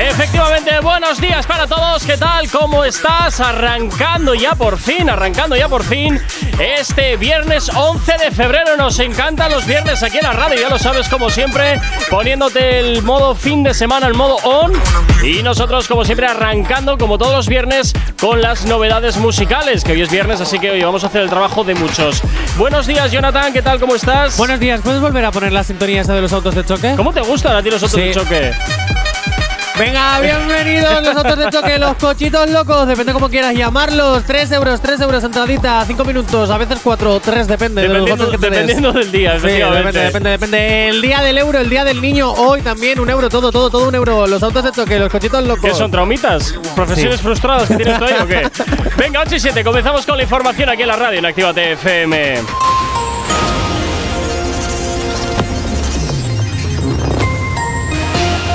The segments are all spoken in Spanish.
Efectivamente, buenos días para todos. ¿Qué tal? ¿Cómo estás? Arrancando ya por fin, arrancando ya por fin este viernes 11 de febrero. Nos encantan los viernes aquí en la radio, ya lo sabes, como siempre, poniéndote el modo fin de semana, el modo on. Y nosotros, como siempre, arrancando, como todos los viernes, con las novedades musicales, que hoy es viernes, así que hoy vamos a hacer el trabajo de muchos. Buenos días, Jonathan, ¿qué tal? ¿Cómo estás? Buenos días, ¿puedes volver a poner la sintonía esa de los autos de choque? ¿Cómo te gustan a ti los autos Sí. de choque? Venga, bienvenidos los autos de choque, los cochitos locos, depende cómo quieras llamarlos. 3 euros, 3 euros entradita, 5 minutos, a veces 4, 3, depende de los Dependiendo, votos que te des. dependiendo del día, Sí, depende, depende, depende. El día del euro, el día del niño, hoy también un euro, todo, todo, todo un euro. Los autos de choque, los cochitos locos. ¿Qué son traumitas? ¿Profesiones frustradas que tienes tú ahí o qué? Venga, 8 y 7, comenzamos con la información aquí en la radio en Actívate FM.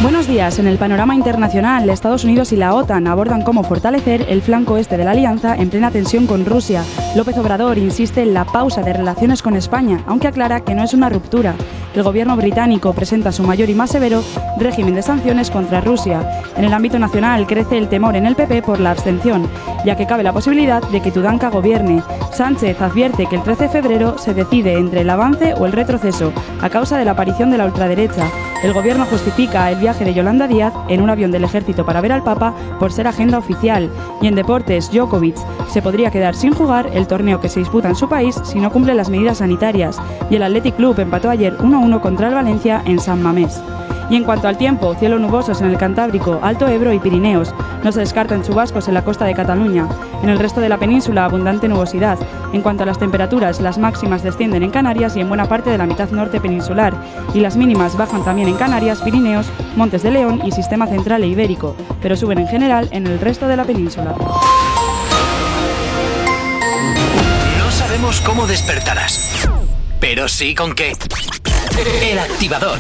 Buenos días. En el panorama internacional, Estados Unidos y la OTAN abordan cómo fortalecer el flanco este de la alianza en plena tensión con Rusia. López Obrador insiste en la pausa de relaciones con España, aunque aclara que no es una ruptura. El gobierno británico presenta su mayor y más severo régimen de sanciones contra Rusia. En el ámbito nacional crece el temor en el PP por la abstención, ya que cabe la posibilidad de que Tudanca gobierne. Sánchez advierte que el 13 de febrero se decide entre el avance o el retroceso, a causa de la aparición de la ultraderecha. El gobierno justifica el viaje de Yolanda Díaz en un avión del ejército para ver al Papa por ser agenda oficial. Y en deportes, Djokovic se podría quedar sin jugar el torneo que se disputa en su país si no cumple las medidas sanitarias. Y el Athletic Club empató ayer 1-1 contra el Valencia en San Mamés. Y en cuanto al tiempo, cielo nubosos en el Cantábrico, Alto Ebro y Pirineos. No se descartan chubascos en la costa de Cataluña. En el resto de la península, abundante nubosidad. En cuanto a las temperaturas, las máximas descienden en Canarias y en buena parte de la mitad norte peninsular. Y las mínimas bajan también en Canarias, Pirineos, Montes de León y Sistema Central e Ibérico, pero suben en general en el resto de la península. No sabemos cómo despertarás, pero sí con qué. El Activador.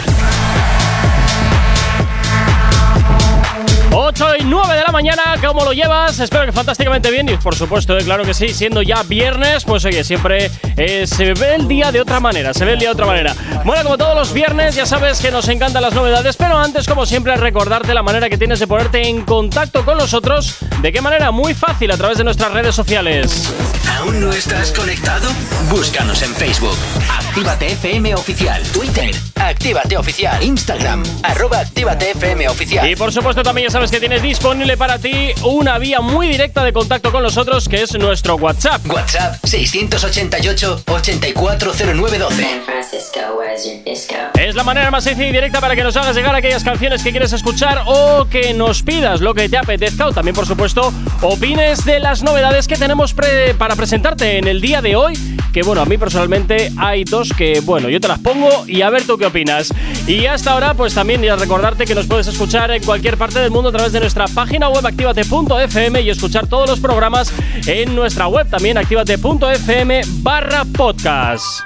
8 y 9 de la mañana, ¿cómo lo llevas? Espero que fantásticamente bien y por supuesto, eh, claro que sí, siendo ya viernes, pues oye, siempre eh, se ve el día de otra manera, se ve el día de otra manera. Bueno, como todos los viernes, ya sabes que nos encantan las novedades, pero antes, como siempre, recordarte la manera que tienes de ponerte en contacto con nosotros. ¿De qué manera? Muy fácil, a través de nuestras redes sociales. ¿Aún no estás conectado? Búscanos en Facebook. Actívate FM Oficial. Twitter. Actívate Oficial. Instagram. Arroba Actívate FM Oficial. Y por supuesto también ya sabes que tienes disponible para ti una vía muy directa de contacto con nosotros que es nuestro WhatsApp. WhatsApp 688-840912. San Francisco, where's your disco? Es la manera más sencilla y directa para que nos hagas llegar aquellas canciones que quieres escuchar o que nos pidas lo que te apetezca o también por supuesto opines de las novedades que tenemos pre- para presentarte en el día de hoy. Que bueno, a mí personalmente hay dos que bueno, yo te las pongo y a ver tú qué opinas. Y hasta ahora pues también ya recordarte que nos puedes escuchar en cualquier parte del mundo través de nuestra página web activate.fm y escuchar todos los programas en nuestra web también activate.fm barra podcast.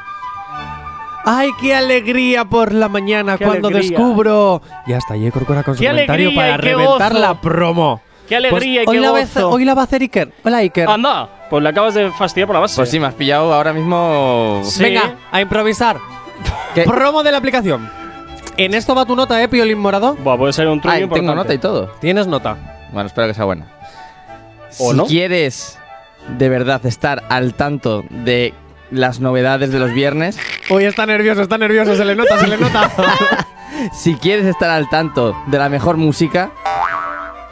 Ay, qué alegría por la mañana Qué cuando alegría. descubro. Ya está, y Corcuera con su Qué comentario alegría para y reventar gozo. la promo. Qué alegría Pues y hoy qué la va a gozo. hacer- Hoy la va a hacer Iker. Hola, Iker. Anda, pues le acabas de fastidiar por la base. Pues sí, me has pillado ahora mismo. Sí. Venga, a improvisar. ¿Qué? Promo de la aplicación. En esto va tu nota, ¿eh, Piolín Morado? Buah, puede ser un truco Ay, importante. tengo nota y todo. Tienes nota. Bueno, espero que sea buena. ¿O si no? quieres de verdad estar al tanto de las novedades de los viernes, Hoy está nervioso, está nervioso, se le nota, se le nota. si quieres estar al tanto de la mejor música,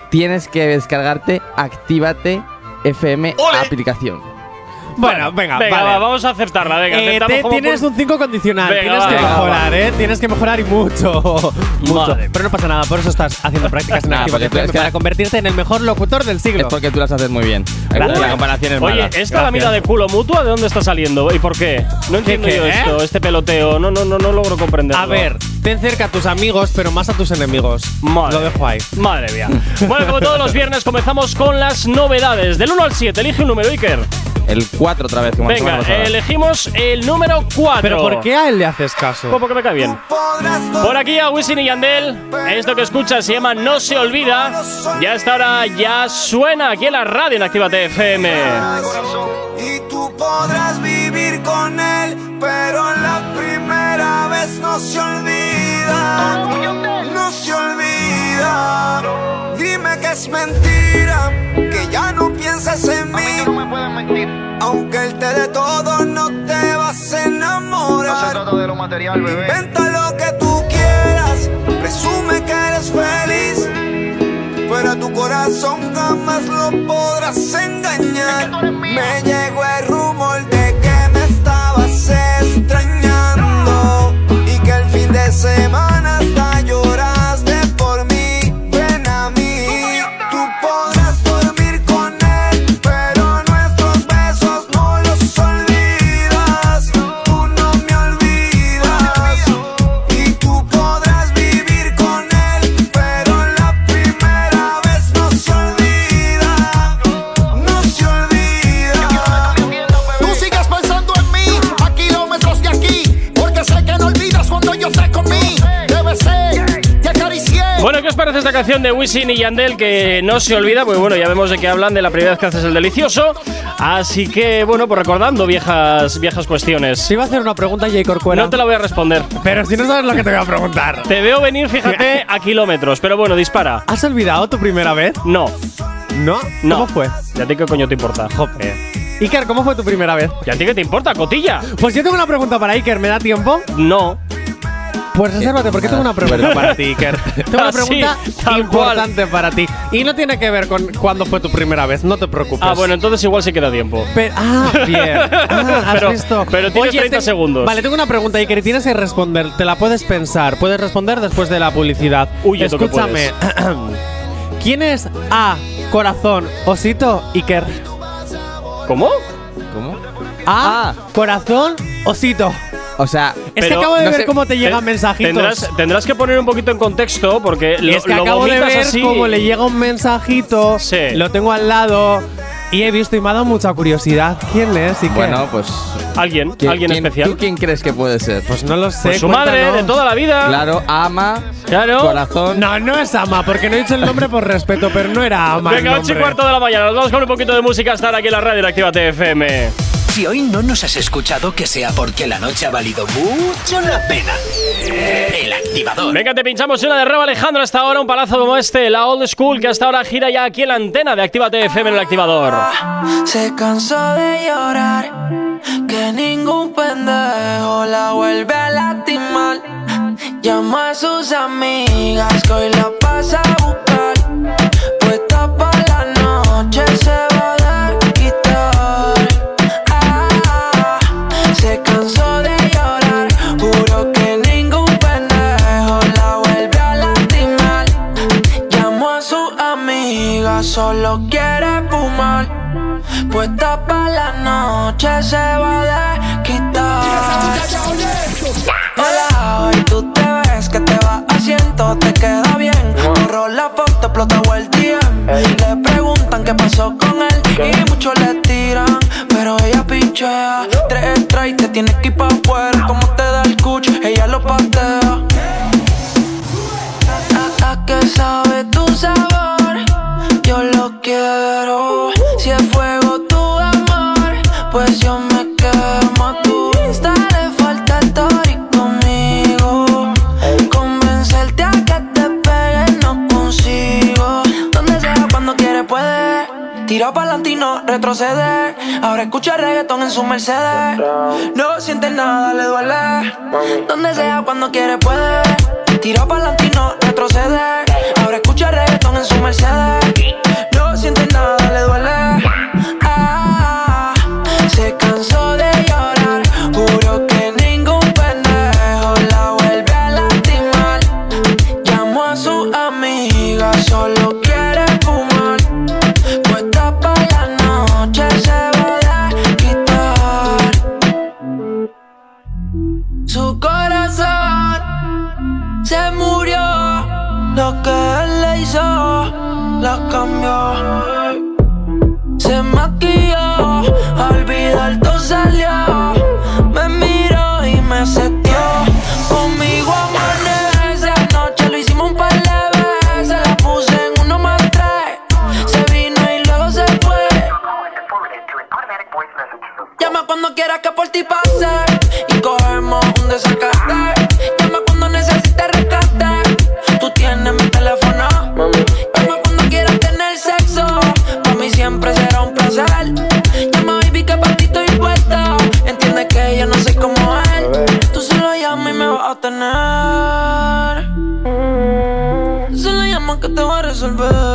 tienes que descargarte Actívate FM aplicación. Bueno, venga, Venga, vale. va, vamos a aceptarla. Venga, Eh, aceptamos te- tienes por- un 5 condicional. Venga, tienes va, que venga, mejorar, ¿eh? Tienes que mejorar y mucho. mucho. Madre. Pero no pasa nada, por eso estás haciendo prácticas en Ah, es que- para convertirte en el mejor locutor del Es siglo. porque tú las haces muy bien. Gracias. La comparación es Oye, mala. ¿esta lamida de culo mutua de dónde está saliendo? ¿Y por qué? No entiendo qué, yo eh? esto, este peloteo. No, no, no, no logro comprenderlo. A ver, ten cerca a tus amigos, pero más a tus enemigos. Madre. Lo dejo ahí. Madre mía. bueno, como todos los viernes, comenzamos con las novedades. Del 1 al 7, elige un número, Iker. El 4 otra vez. Como la Venga, elegimos el número 4. ¿Pero por qué a él le haces caso? Pues porque me cae bien. Por aquí a Wisin y Yandel. Esto que escuchas se llama No se olvida. Ya esta hora ya suena aquí en la radio en Actívate FM. Y tú podrás vivir con él, pero la primera vez no se olvida. No se olvida. Dime que es mentira, que ya no piensas en mí. Aunque él te dé todo, no te vas a enamorar. de lo material, bebé. Inventa lo que tú quieras, presume que eres feliz. Pero a tu corazón jamás lo podrás engañar. Me llegó el rumor de que me estabas extrañando. Y que el fin de semana hasta Bueno, ¿qué os parece esta canción de Wisin y Yandel que no se olvida? Pues bueno, ya vemos de que hablan de la primera vez que haces el delicioso. Así que, bueno, pues recordando viejas, viejas cuestiones. Te iba a hacer una pregunta, J. Corcuera. No te la voy a responder. Pero si no sabes lo que te voy a preguntar. Te veo venir, fíjate, a kilómetros. Pero bueno, dispara. ¿Has olvidado tu primera vez? No, ¿No? no. ¿Cómo fue? ¿Y a ti qué coño te importa? Jope. Iker, ¿cómo fue tu primera vez? ¿Y a ti qué te importa, cotilla? Pues yo tengo una pregunta para Iker, ¿me da tiempo? No. Pues resérvate, porque tengo una pregunta para ti, Iker. Tengo una Ah, sí, pregunta tal importante para ti. Y no tiene que ver con cuándo fue tu primera vez, no te preocupes. Ah, bueno, entonces igual sí queda tiempo. Pe- ah, bien. Ah, ¿has Pero- visto? pero tienes 30 ten- segundos. Vale, tengo una pregunta, Iker, y tienes que responder. Te la puedes pensar. Puedes responder después de la publicidad. Uy, eso que Escúchame. ¿Quién es A, corazón, osito, Iker? ¿Cómo? ¿Cómo? A, Ah. corazón, osito. O sea, Es que acabo de no ver sé, cómo te llegan mensajitos. Tendrás, tendrás que poner un poquito en contexto porque lo, es que lo acabo de ver así. cómo le llega un mensajito, Sí. lo tengo al lado y he visto y me ha dado mucha curiosidad. ¿Quién es? ¿Y qué? bueno, pues. Alguien, ¿quién- alguien quién- especial. ¿Tú quién crees que puede ser? pues no lo sé. Pues su madre de cuéntanos. toda la vida. Claro, ama, Claro. corazón. No, no es Ama, porque no he dicho el nombre por respeto, pero no era Ama. Venga, 8 y cuarto de la mañana. Nos vamos con un poquito de música ahora aquí en la radio en Actívate FM. Si hoy no nos has escuchado, que sea porque la noche ha valido mucho la pena. El activador. Venga, te pinchamos una de Reba Alejandro hasta ahora, un palazo como este, la old school que hasta ahora gira ya aquí en la antena de Actívate FM en el activador. Se cansó de llorar, que ningún pendejo la vuelve a lastimar. Llama a sus amigas que hoy la pasa a buscar. Se va a quitar. Hola, hoy tú te ves que te va haciendo, te queda bien. Borró la foto, explotó el DM. Le preguntan qué pasó con él y muchos le tiran, pero ella pinchea. Tres strikes, te tienes que ir pa' afuera. Como te da el cuch, ella lo patea. A, a que sabe Tira pa'lante y no retroceder. Ahora escucha reggaetón en su Mercedes. No siente nada, le duele. Donde sea, cuando quiere puede. Tira pa'lante y no retroceder. Ahora escucha reggaetón en su Mercedes. No siente nada, le duele. La cambió. Se maquilló del alto salió. Me miró y me setió. Conmigo amanece. Anoche lo hicimos un par de veces. La puse en uno más tres. Se vino y luego se fue. Llama cuando quieras que por ti pase. Y cogemos un desacate. Tener. Tú solo llama que te voy a resolver.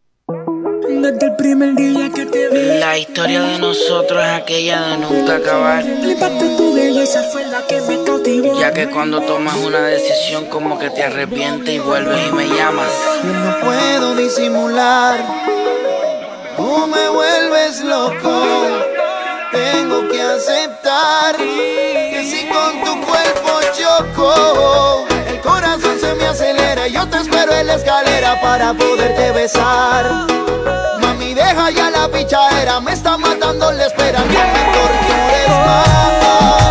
Desde el primer día que te vi. La historia de nosotros es aquella de nunca acabar. Flipaste tu belleza fue la que me cautivó. Ya que cuando tomas una decisión como que te arrepientes y vuelves y me llamas. Yo no puedo disimular. Tú me vuelves loco. Tengo que aceptar que si con tu cuerpo choco, el corazón se me acelera. y Yo te espero en la escalera para poderte besar. Mami, deja ya la pichadera. Me está matando la espera. No me tortures más.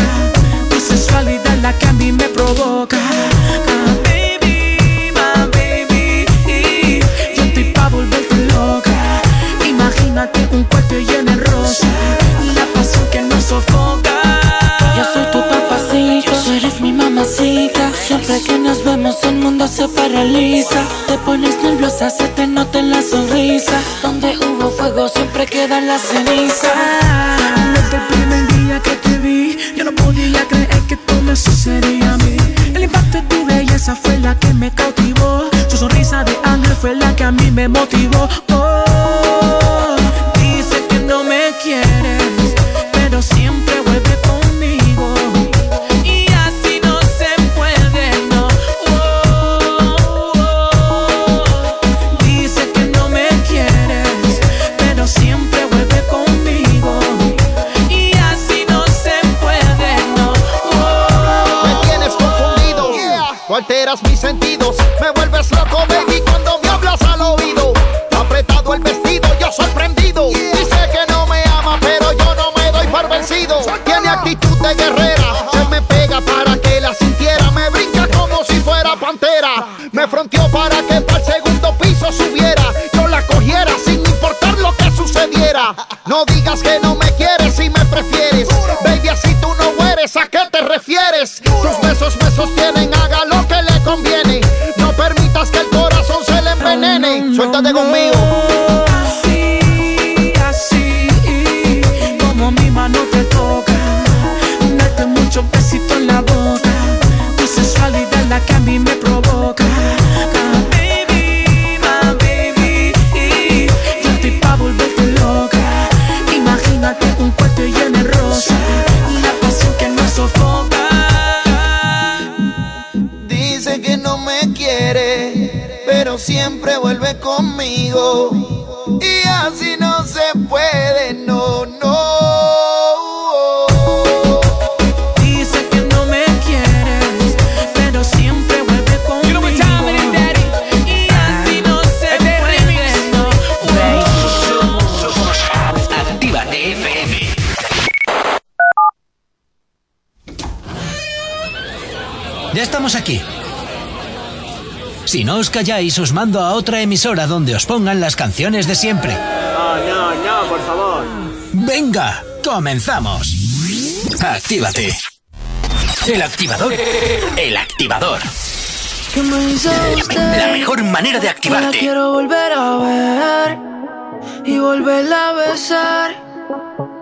Provoca. Ah, baby, my baby. Yo estoy pa' volverte loca. Imagínate un cuarto lleno de rosa. La pasión que nos sofoca. Yo soy tu papacito, tú eres mi mamacita. Siempre que nos vemos el mundo se paraliza. Te pones nerviosa, se te nota en la sonrisa. Donde hubo fuego siempre quedan las cenizas. Desde el primer día que te la que me cautivó. Su sonrisa de ángel fue la que a mí me motivó. Oh, digas que no me quieres y me prefieres. Baby, así tú no mueres, ¿a qué te refieres? Tus besos me sostienen, haga lo que le conviene. No permitas que el corazón se le envenene. Suéltate con Si no os calláis, os mando a otra emisora donde os pongan las canciones de siempre. No, no, no, por favor. Venga, comenzamos. Actívate. El activador. El activador. ¿Qué me? La mejor manera de activarte. La quiero volver a ver y volverla a besar.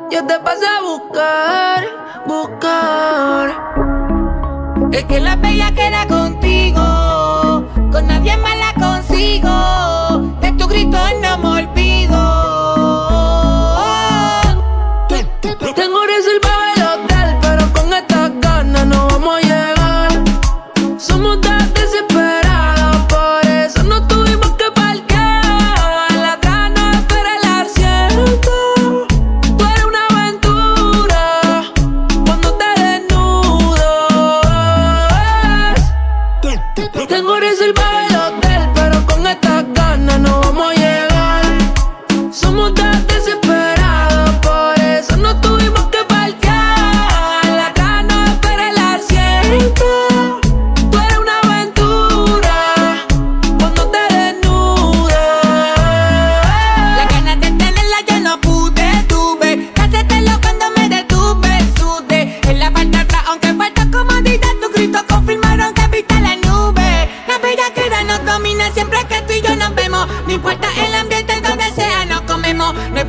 Yo te pasé a buscar, buscar. Es que la bella queda con con nadie más la consigo.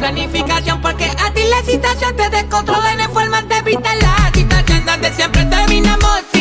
planificación porque a ti la situación te descontrola en forma de vital. La situación donde siempre terminamos.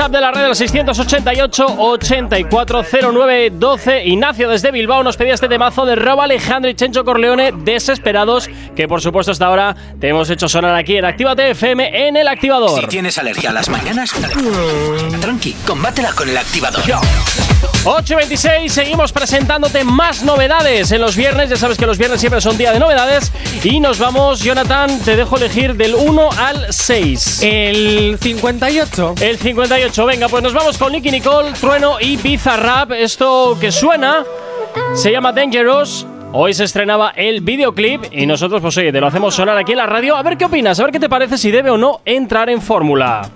WhatsApp de la red del 688-8409-12. Ignacio desde Bilbao nos pedía este temazo de Rob Alejandro y Chencho Corleone, Desesperados, que por supuesto hasta ahora te hemos hecho sonar aquí en Actívate FM en el activador. Si tienes alergia a las mañanas, tranqui, combátela con el activador. 8 y 26, seguimos presentándote más novedades en los viernes. Ya sabes que los viernes siempre son día de novedades. Y nos vamos, Jonathan, te dejo elegir del 1 al 6. El 58. El 58, venga, pues nos vamos con Nicky Nicole, Trueno y Bizarrap. Esto que suena se llama Dangerous. Hoy se estrenaba el videoclip y nosotros, pues oye, te lo hacemos sonar aquí en la radio. A ver qué opinas, a ver qué te parece si debe o no entrar en fórmula.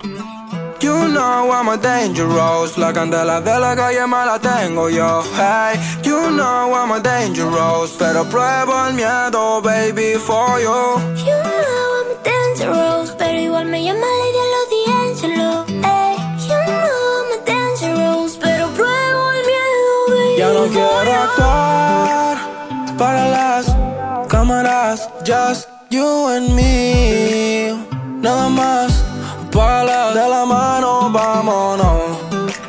You know I'm a dangerous. La candela de la calle me la tengo yo. Hey, you know I'm a dangerous. Pero pruebo el miedo, baby, for you. You know I'm a dangerous Pero igual me llama Lady D'Angelo Hey, you know I'm a dangerous Pero pruebo el miedo, baby, Ya no quiero actuar Para las cámaras Just you and me. Nada más Para de la mano, vámonos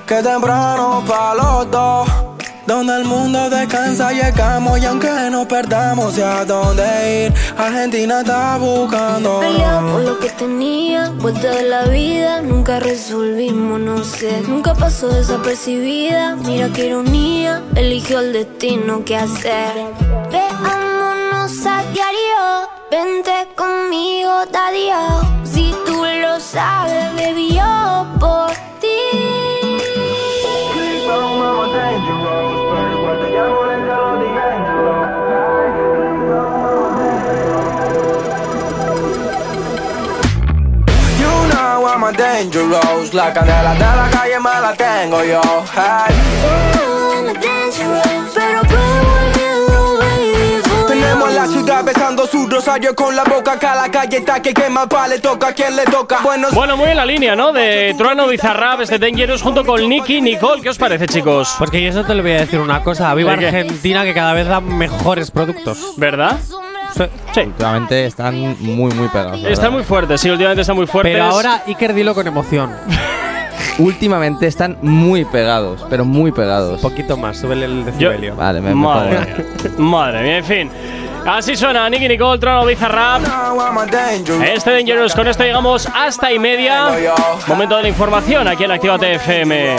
Que temprano pa' los dos Donde el mundo descansa llegamos Y aunque nos perdamos ya a dónde ir Argentina está buscando Pelea por lo que tenía, vuelta de la vida, nunca resolvimos, no sé, nunca pasó desapercibida. Mira qué ironía, eligió el destino que hacer. Veámonos a diario, vente conmigo, daddy-o. Si tú lo sabes, baby, yo por ti. You know I'm a dangerous La candela de la calle me la tengo yo hey. Con la boca Acá la calle está que quema pa' le toca a quien le toca Bueno, Bueno, muy en la línea, ¿no? De Trueno, Bizarrap, este Dangerous junto con Nicky Nicole. ¿Qué os parece, chicos? Porque yo eso te lo voy a decir una cosa. Viva. Argentina que cada vez da mejores productos. ¿Verdad? Sí. Últimamente están muy, muy pegados. la Está verdad. muy fuerte, sí, últimamente está muy fuerte. Pero ahora Iker dilo con emoción. Últimamente están muy pegados, pero muy pegados. Un poquito más, súbele el Yo- decibelio. Vale, me, me Madre mía. Madre mía, en fin. Así suena Nicky Nicole, Trono Bizarrap. Este Dangerous, con esto llegamos hasta y media. Momento de la información aquí en Actívate FM.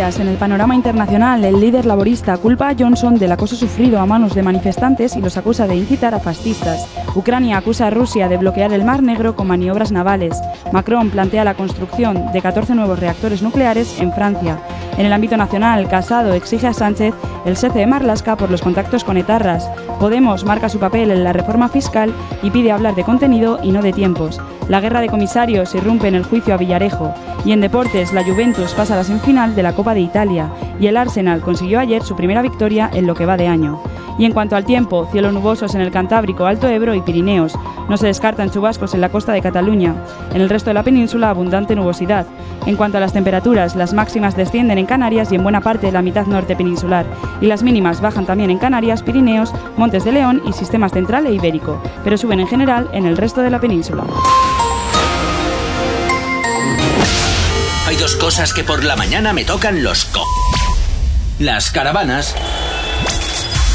Días. En el panorama internacional, el líder laborista culpa a Johnson del acoso sufrido a manos de manifestantes y los acusa de incitar a fascistas. Ucrania acusa a Rusia de bloquear el Mar Negro con maniobras navales. Macron plantea la construcción de 14 nuevos reactores nucleares en Francia. En el ámbito nacional, Casado exige a Sánchez el cese de Marlasca por los contactos con etarras. Podemos marca su papel en la reforma fiscal y pide hablar de contenido y no de tiempos. La guerra de comisarios irrumpe en el juicio a Villarejo. Y en deportes, la Juventus pasa a la semifinal de la Copa de Italia. Y el Arsenal consiguió ayer su primera victoria en lo que va de año. Y en cuanto al tiempo, cielos nubosos en el Cantábrico, Alto Ebro y Pirineos. No se descartan chubascos en la costa de Cataluña. En el resto de la península, abundante nubosidad. En cuanto a las temperaturas, las máximas descienden en Canarias y en buena parte de la mitad norte peninsular. Y las mínimas bajan también en Canarias, Pirineos, Montes de León y sistemas central e ibérico. Pero suben en general en el resto de la península. Hay dos cosas que por la mañana me tocan los co... Las caravanas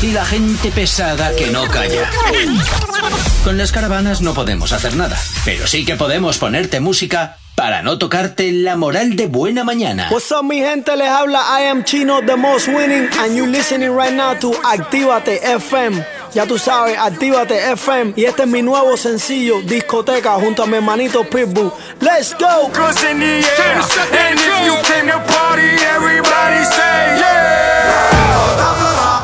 y la gente pesada que no calla. Con las caravanas no podemos hacer nada, pero sí que podemos ponerte música para no tocarte la moral de buena mañana. What's up, mi gente? Les habla I am Chino, the most winning, and you listening right now to Actívate FM. Ya tú sabes, Actívate FM. Y este es mi nuevo sencillo, Discoteca, junto a mi hermanito Pitbull. Let's go! Cause in the air And if you came to party Everybody say yeah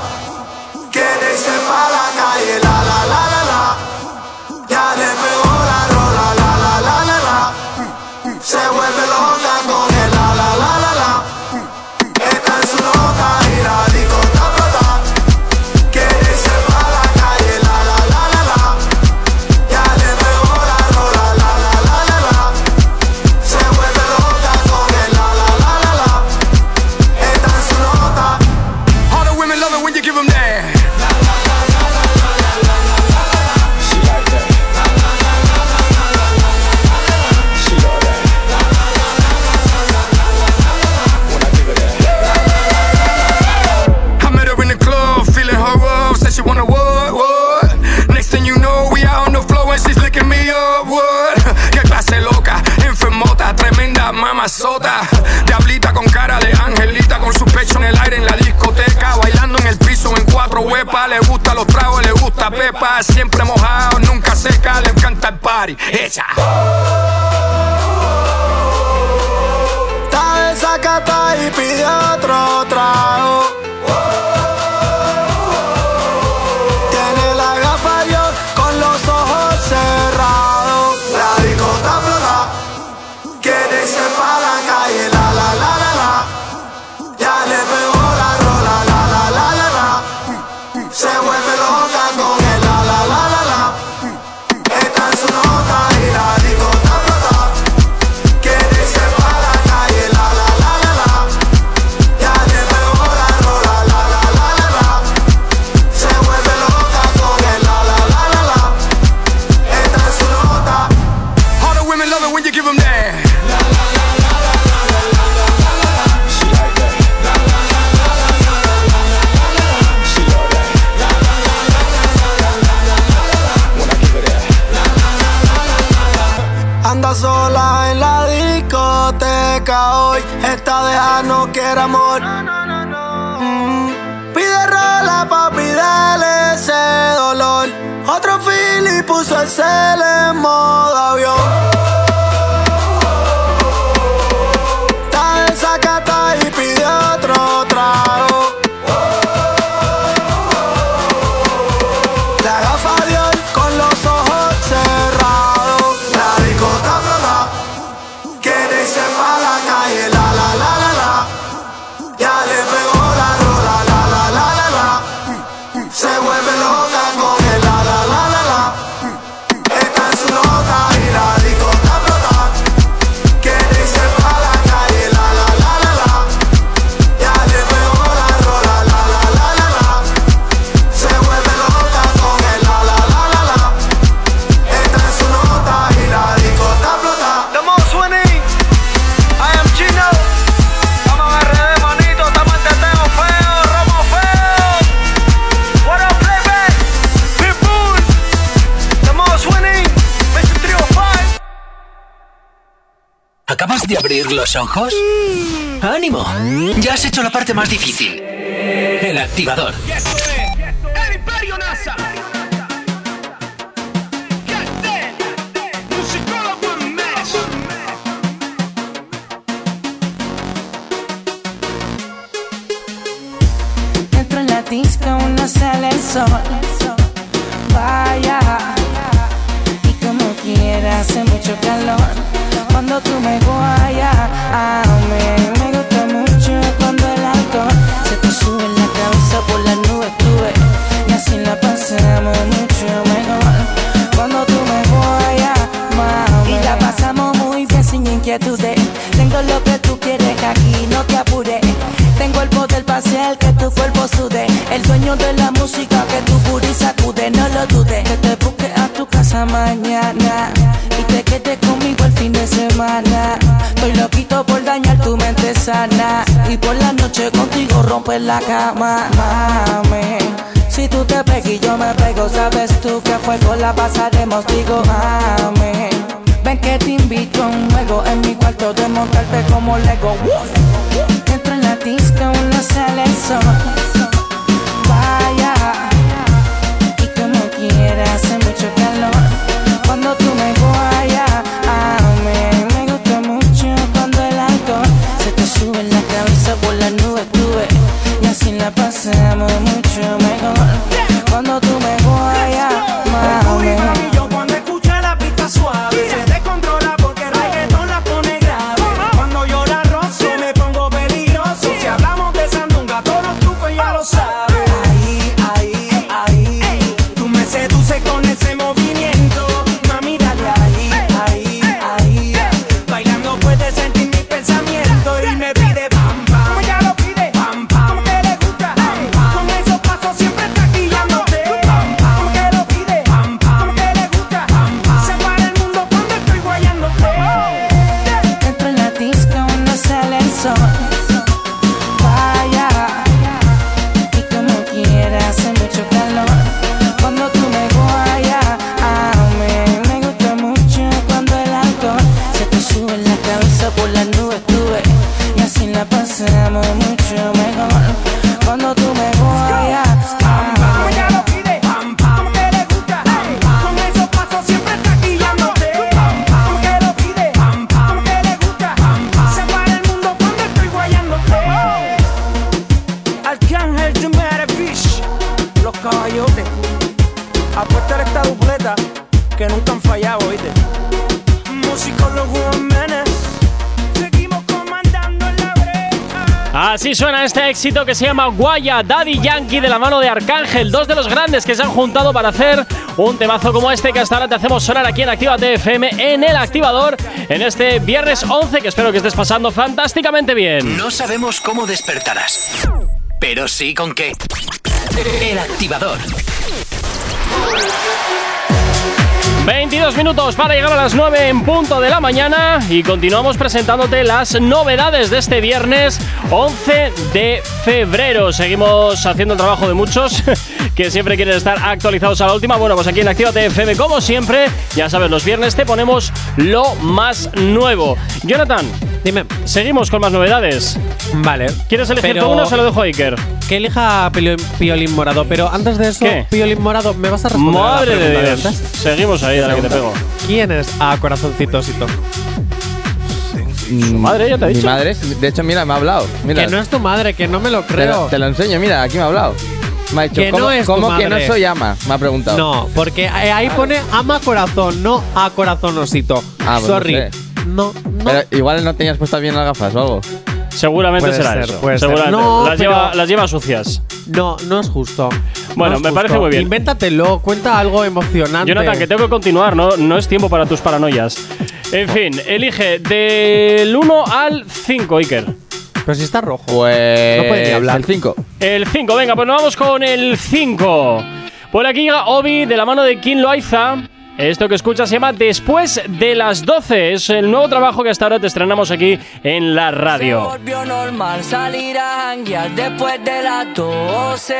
más difícil. El activador. ¡El Imperio NASA! La sol. Vaya, y como quiera, hace mucho calor. Cuando tú me guayas, amén. lo dudes. Que te busque a tu casa mañana y te quedes conmigo el fin de semana. Estoy loquito por dañar tu mente sana y por la noche contigo romper la cama. Mame. Si tú te pegas y yo me pego, sabes tú que fuego la pasaremos. Digo, amén. Ven que te invito a un juego en mi cuarto de montarte como Lego. Entro en la disco, no sale el sol. hacemos mucho mejor. Cuando tú éxito que se llama Guaya Daddy Yankee de la mano de Arcángel, dos de los grandes que se han juntado para hacer un temazo como este que hasta ahora te hacemos sonar aquí en Activa FM en el activador en este viernes 11 que espero que estés pasando fantásticamente bien. No sabemos cómo despertarás, pero sí con qué. El activador. 22 minutos para llegar a las 9 en punto de la mañana y continuamos presentándote las novedades de este viernes 11 de febrero. Seguimos haciendo el trabajo de muchos que siempre quieren estar actualizados a la última. Bueno, pues aquí en Actívate FM, como siempre, ya sabes, los viernes te ponemos lo más nuevo. Jonathan, dime, seguimos con más novedades. Vale. ¿Quieres elegir Pero- tú uno o se lo dejo a Iker? Que elija Pio- Piolín Morado. Pero antes de eso, ¿Qué? Piolín Morado, ¿me vas a responder a la Madre de Dios. Seguimos ahí, dale que te pego. ¿Quién es a Corazoncitosito? Su madre ya te ha Mi dicho. madre, de hecho, mira, me ha hablado. Mira, Que no es tu madre, que no me lo te, creo. lo, te lo enseño, mira, aquí me ha hablado. Me ha dicho, Que ¿cómo, no es tu cómo que no madre? soy ama? Me ha preguntado. No, porque ahí pone ama corazón, no a corazonosito. Ah, pues no Sorry. sé. No, no. Pero igual no tenías puestas bien las gafas o algo. Seguramente Puede será ser, eso. puede ser. Seguramente. No, las, lleva, las lleva sucias. No, no es justo. Bueno, No es me parece justo. muy bien. Invéntatelo, cuenta algo emocionante. Jonathan, que tengo que continuar, no, no es tiempo para tus paranoias. En fin, elige del 1 al 5, Iker. Pero si está rojo. Pues. No puede ni hablar. El 5. El 5, venga, pues nos vamos con el 5. Por aquí llega Obi de la mano de Kim Loaiza. Esto que escuchas se llama Después de las 12. Es el nuevo trabajo que hasta ahora te estrenamos aquí en la Se radio. volvió normal salir a después de las 12.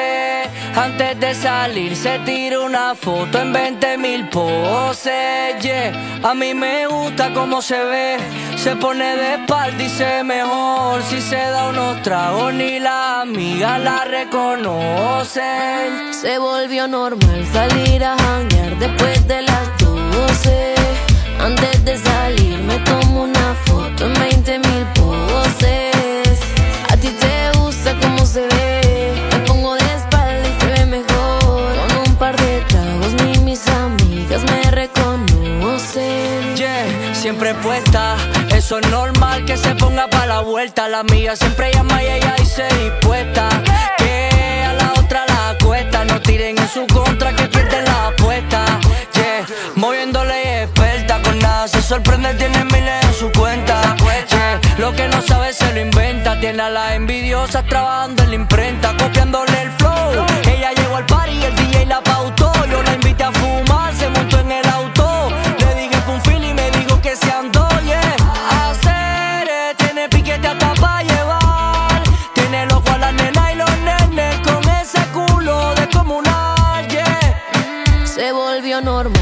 Antes de salir se tira una foto en 20 mil poses. Yeah. A mí me gusta cómo se ve. Se pone de espalda y se mejor. Si se da unos tragos ni las amigas la reconocen. Se volvió normal salir a janguear después de las 12. Antes de salir me tomo una foto en 20 mil poses. A ti te gusta cómo se ve. Me pongo de espalda y se ve mejor. Con un par de tragos ni mis amigas me reconocen. Yeah, siempre puesta. Eso es normal que se ponga para la vuelta. La mía siempre llama y ella dice dispuesta. Que a la otra la cuesta. No tiren en su contra que pierden la apuesta. Yeah, moviéndole sorprende, tiene miles en su cuenta. Yeah, lo que no sabe se lo inventa. Tiene a las envidiosas trabajando en la imprenta. Copiándole el flow. Ella llegó al party y el DJ la pautó. Yo la invité a fumar, se montó en el auto. Le dije un feel y me dijo que se andó, yeah. Hacer, eh, tiene piquete hasta pa' llevar. Tiene loco a la nena y los nenes con ese culo de comunal, yeah. Se volvió normal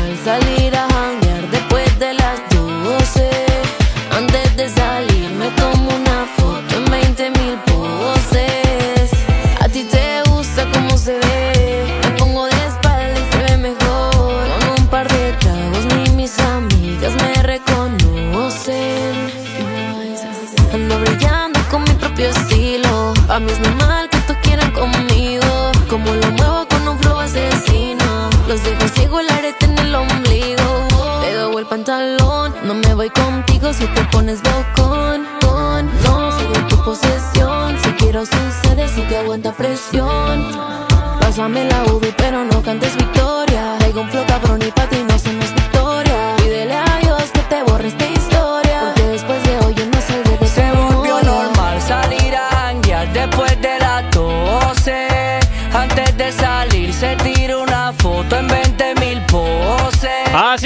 estilo. A mí es normal que tú quieran conmigo. Como lo muevo con un flow asesino. Los dejo ciego el arete en el ombligo. Te doy el pantalón. No me voy contigo si te pones bocón. Con, no soy de tu posesión. Si quiero sucede si te aguanta presión. Pásame la UV pero no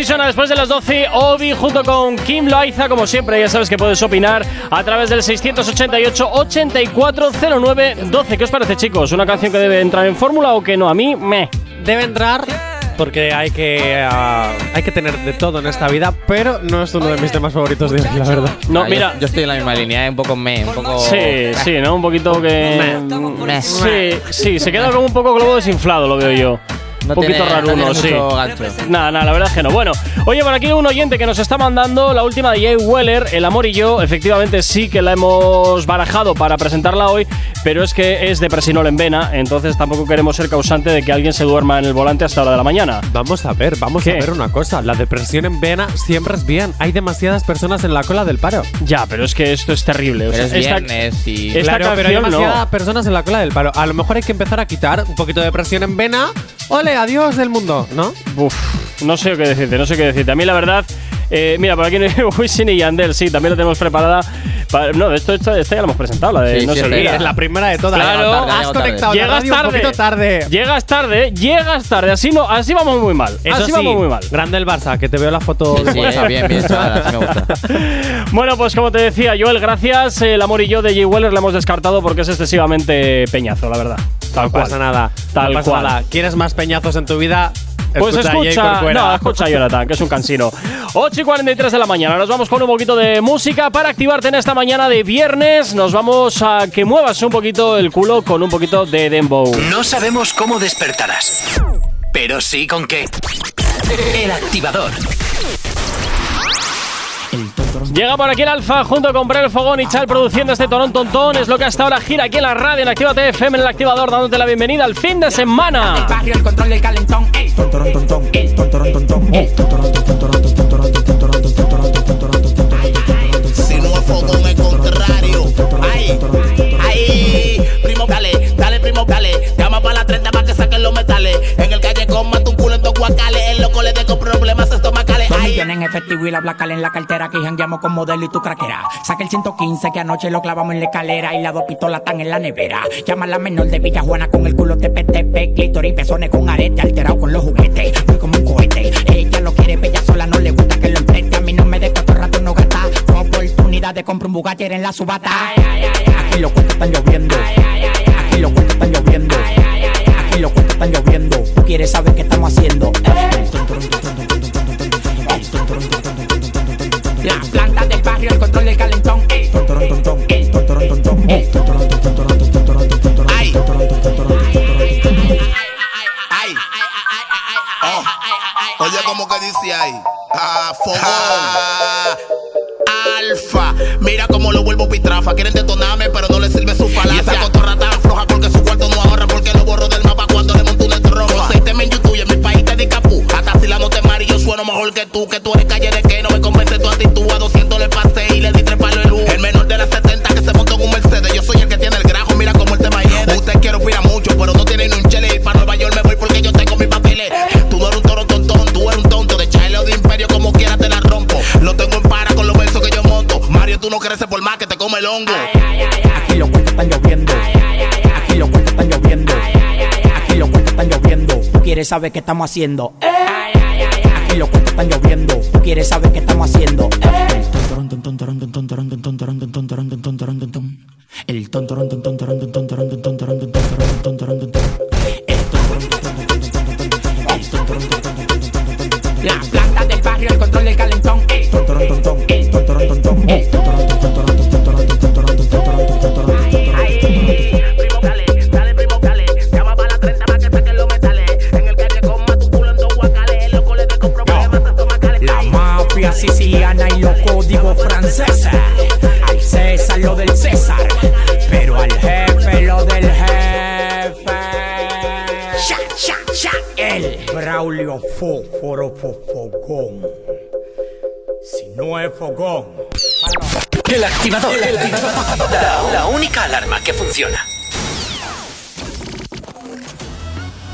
Suena después de las 12, Obi junto con Kim Loaiza, como siempre, ya sabes que puedes opinar a través del 688-8409-12. ¿Qué os parece, chicos? ¿Una canción que debe entrar en fórmula o que no? A mí, me. Debe entrar porque hay que ah, hay que tener de todo en esta vida, pero no es uno de mis temas favoritos de hoy, la verdad. No, Ah, yo- mira. Yo, estoy en la misma línea, ¿eh? un poco me, un poco. Sí, sí, ¿no? Un poquito que. Meh. Sí, sí, se queda como un poco globo desinflado, lo veo yo. No un poquito tiene- no raro uno, tiene sí. mucho gancho. Nada, nada, la verdad es que no. Bueno, oye, por aquí un oyente que nos está mandando la última de Jay Weller, El amor y yo. Efectivamente, sí que la hemos barajado para presentarla hoy, pero es que es de presinol en vena, entonces tampoco queremos ser causante de que alguien se duerma en el volante hasta la hora de la mañana. Vamos a ver, vamos ¿Qué? a ver una cosa. La depresión en vena siempre es bien. Hay demasiadas personas en la cola del paro. Ya, pero es que esto es terrible. o Pero sea, es esta- viernes y. esta claro, pero hay no. demasiadas personas en la cola del paro. A lo mejor hay que empezar a quitar un poquito de presión en vena. Ole, adiós del mundo, ¿no? Uf, no sé qué decirte, no sé qué decirte. A mí la verdad, eh, mira, por aquí Wisin y Yandel, sí, también la tenemos preparada. No, de esto, esta, esta ya la hemos presentado, la de Sí, No sí, se olvida. Es la primera de todas. Claro. Tarde, Has tarde. conectado la Llegas radio un tarde. poquito tarde. Llegas tarde, llegas tarde, así no, así vamos muy mal. Eso así sí, vamos muy mal. grande el Barça, que te veo la foto Sí, de sí, WhatsApp. bien, bien, chaval, así me gusta. Bueno, pues como te decía, Joel, gracias. El amor y yo de Jay Weller la hemos descartado porque es excesivamente peñazo, la verdad. Tal No cual. pasa nada. Tal no pasa cual. nada. ¿Quieres más peñazos en tu vida? Pues Escucha escucha, no, escucha Jonathan, que es un cansino. 8 y 43 de la mañana, nos vamos con un poquito de música para activarte en esta mañana de viernes. Nos vamos a que muevas un poquito el culo con un poquito de dembow. No sabemos cómo despertarás, pero sí con qué. El activador. Llega por aquí el Alfa junto con Brel Fogón y Chal produciendo este Torón Tontón. Es lo que hasta ahora gira aquí en la radio en Actívate FM en el activador, dándote la bienvenida al fin de semana. barrio, el control del calentón. ey. Si no es fogón, es contrario. Ay, ay, primo, dale, dale, primo, dale. Llama para la 30 para que saquen los metales. En el calle con mata un culo en dos guacales. El loco le dejo problemas estomacales. Dos Ay, millones en efectivo y la blaca en la cartera que jangueamos con modelo y tu craquera. Saca el 115 que anoche lo clavamos en la escalera y las dos pistolas están en la nevera. Llama a la menor de Villa Juana con el culo TPTP, clítoris y pezones con arete alterado con los juguetes. Muy como un cohete. Ella lo quiere, pero ella sola no le gusta que lo empreste. A mí no me de cuatro rato no gasta. Con oportunidad de comprar un Bugatti en la subata. Aquí los cuentos están lloviendo. Aquí los cuentos están lloviendo. Aquí los cuentos están lloviendo. Tú quieres saber qué estamos haciendo. La planta del barrio, el control del calentón. ey. ay. Ay. Oh. Oye, como que dice ahí. Ah, fogón. Alfa, mira cómo lo vuelvo pitrafa. Quieren detonarme, pero no les sirve mejor que tú. Que tú eres calle de que no me convence tu actitud. A 200 le pasé y le di tres palos de luz. El menor de las 70 que se montó en un Mercedes. Yo soy el que tiene el grajo, mira cómo el tema hiede. Usted quiere opinar mucho, pero no tiene ni un chele. Y para Nueva York me voy porque yo tengo mis papeles. Tú no eres un toro tontón, tú eres un tonto. De Chile o de Imperio, como quiera te la rompo. Lo tengo en para con los versos que yo monto. Mario, tú no creces por más que te come el hongo. Aquí los cuentos están lloviendo. Aquí los cuentos están lloviendo. Aquí los cuentos están lloviendo. Tú quieres saber qué estamos haciendo los están lloviendo. Tú quieres saber qué estamos haciendo. El La planta del barrio, el control del calentón. El Braulio Fósforo Fogón. Si no es fogón. El activador. La, la única alarma que funciona.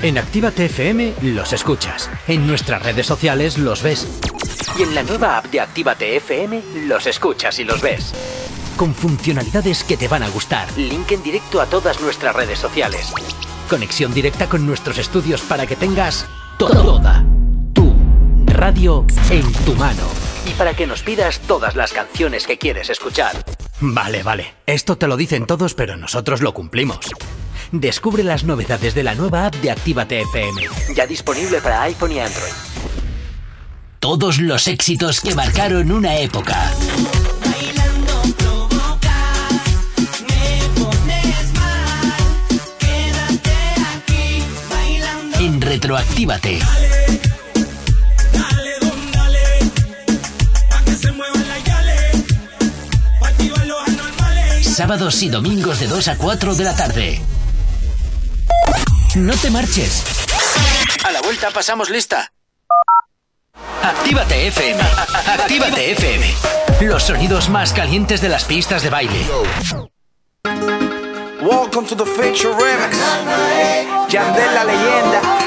En Actívate FM los escuchas. En nuestras redes sociales los ves. Y en la nueva app de Actívate FM los escuchas y los ves. Con funcionalidades que te van a gustar. Link en directo a todas nuestras redes sociales. Conexión directa con nuestros estudios para que tengas toda tu radio en tu mano. Y para que nos pidas todas las canciones que quieres escuchar. Vale, vale. Esto te lo dicen todos, pero nosotros lo cumplimos. Descubre las novedades de la nueva app de Actívate FM. Ya disponible para iPhone y Android. Todos los éxitos que marcaron una época. Retroactívate. Sábados y domingos de 2 a 4 de la tarde. No te marches. A la vuelta pasamos lista. Actívate FM. Actívate FM. Los sonidos más calientes de las pistas de baile. Welcome to the Future Remix. Yandel la leyenda.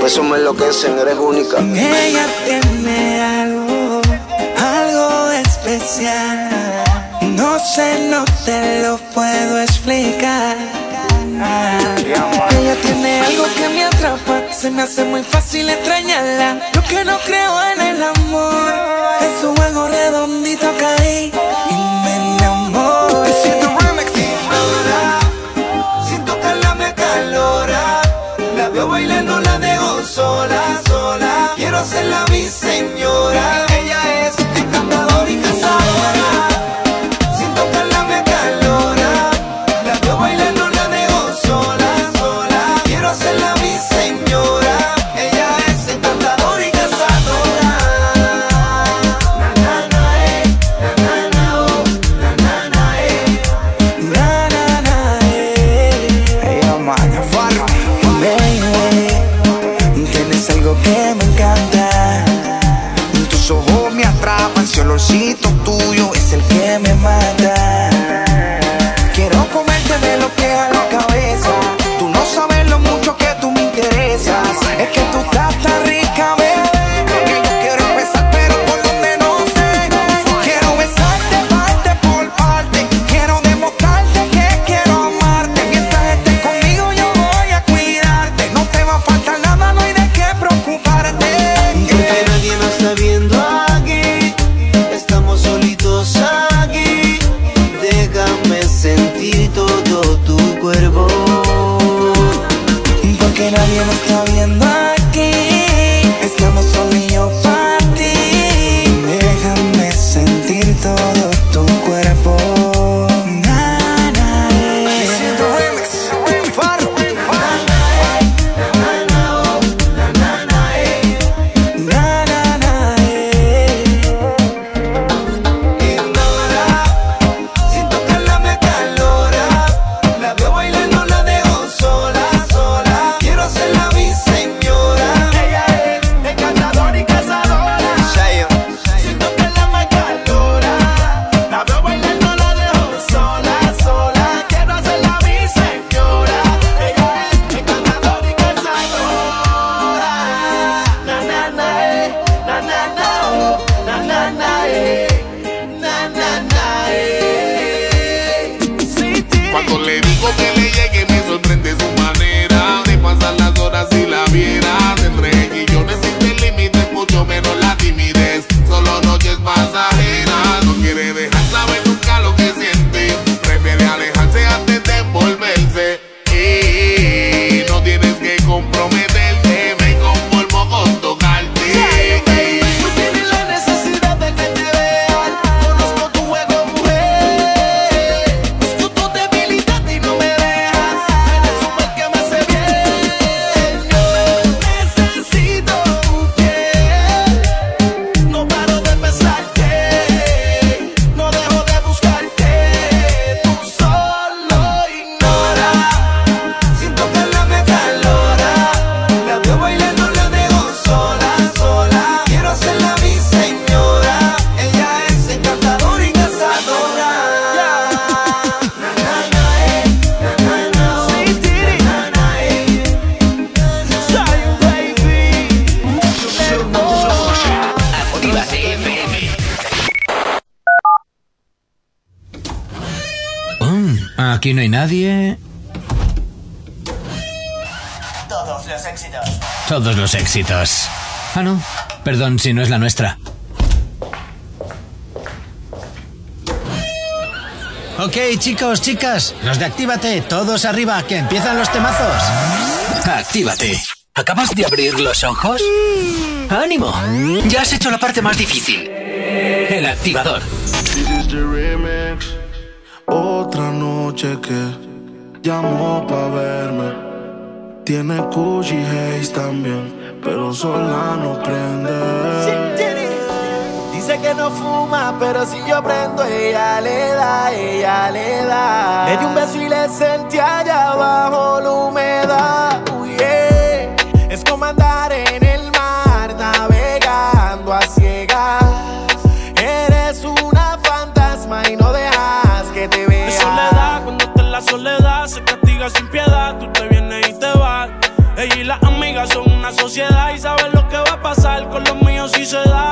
Tus me enloquecen, eres única. Ella tiene algo, algo especial. No sé, no te lo puedo explicar. Ella tiene algo que me atrapa, se me hace muy fácil extrañarla. Yo que no creo en el amor, es un juego redondito que bailando la dejo sola, sola. Quiero hacerla mi señora. Ah, no. Perdón si no es la nuestra. Ok, chicos, chicas, los de Actívate, todos arriba, que empiezan los temazos. Actívate. ¿Acabas de abrir los ojos? Mm. ¡Ánimo! Ya has hecho la parte más difícil. El activador. Otra noche que llamó para verme. Tiene Gucci Haze también pero sola no prende. Dice que no fuma, pero si yo prendo, ella le da, ella le da. Le di un beso y le sentí allá abajo la humedad. Uy, yeah. Es como andar en sociedad y saben lo que va a pasar con los míos si se da.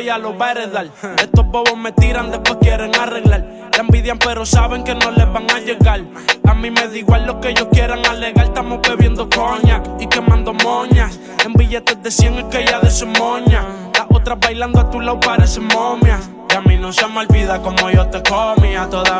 Y ya lo va a. Estos bobos me tiran, después quieren arreglar. La envidian, pero saben que no les van a llegar. A mí me da igual lo que ellos quieran alegar. Estamos bebiendo coña y quemando moñas. En billetes de 100 es que ya de su moña. Las otras bailando a tu lado parecen momias. Y a mí no se me olvida como yo te comía, todavía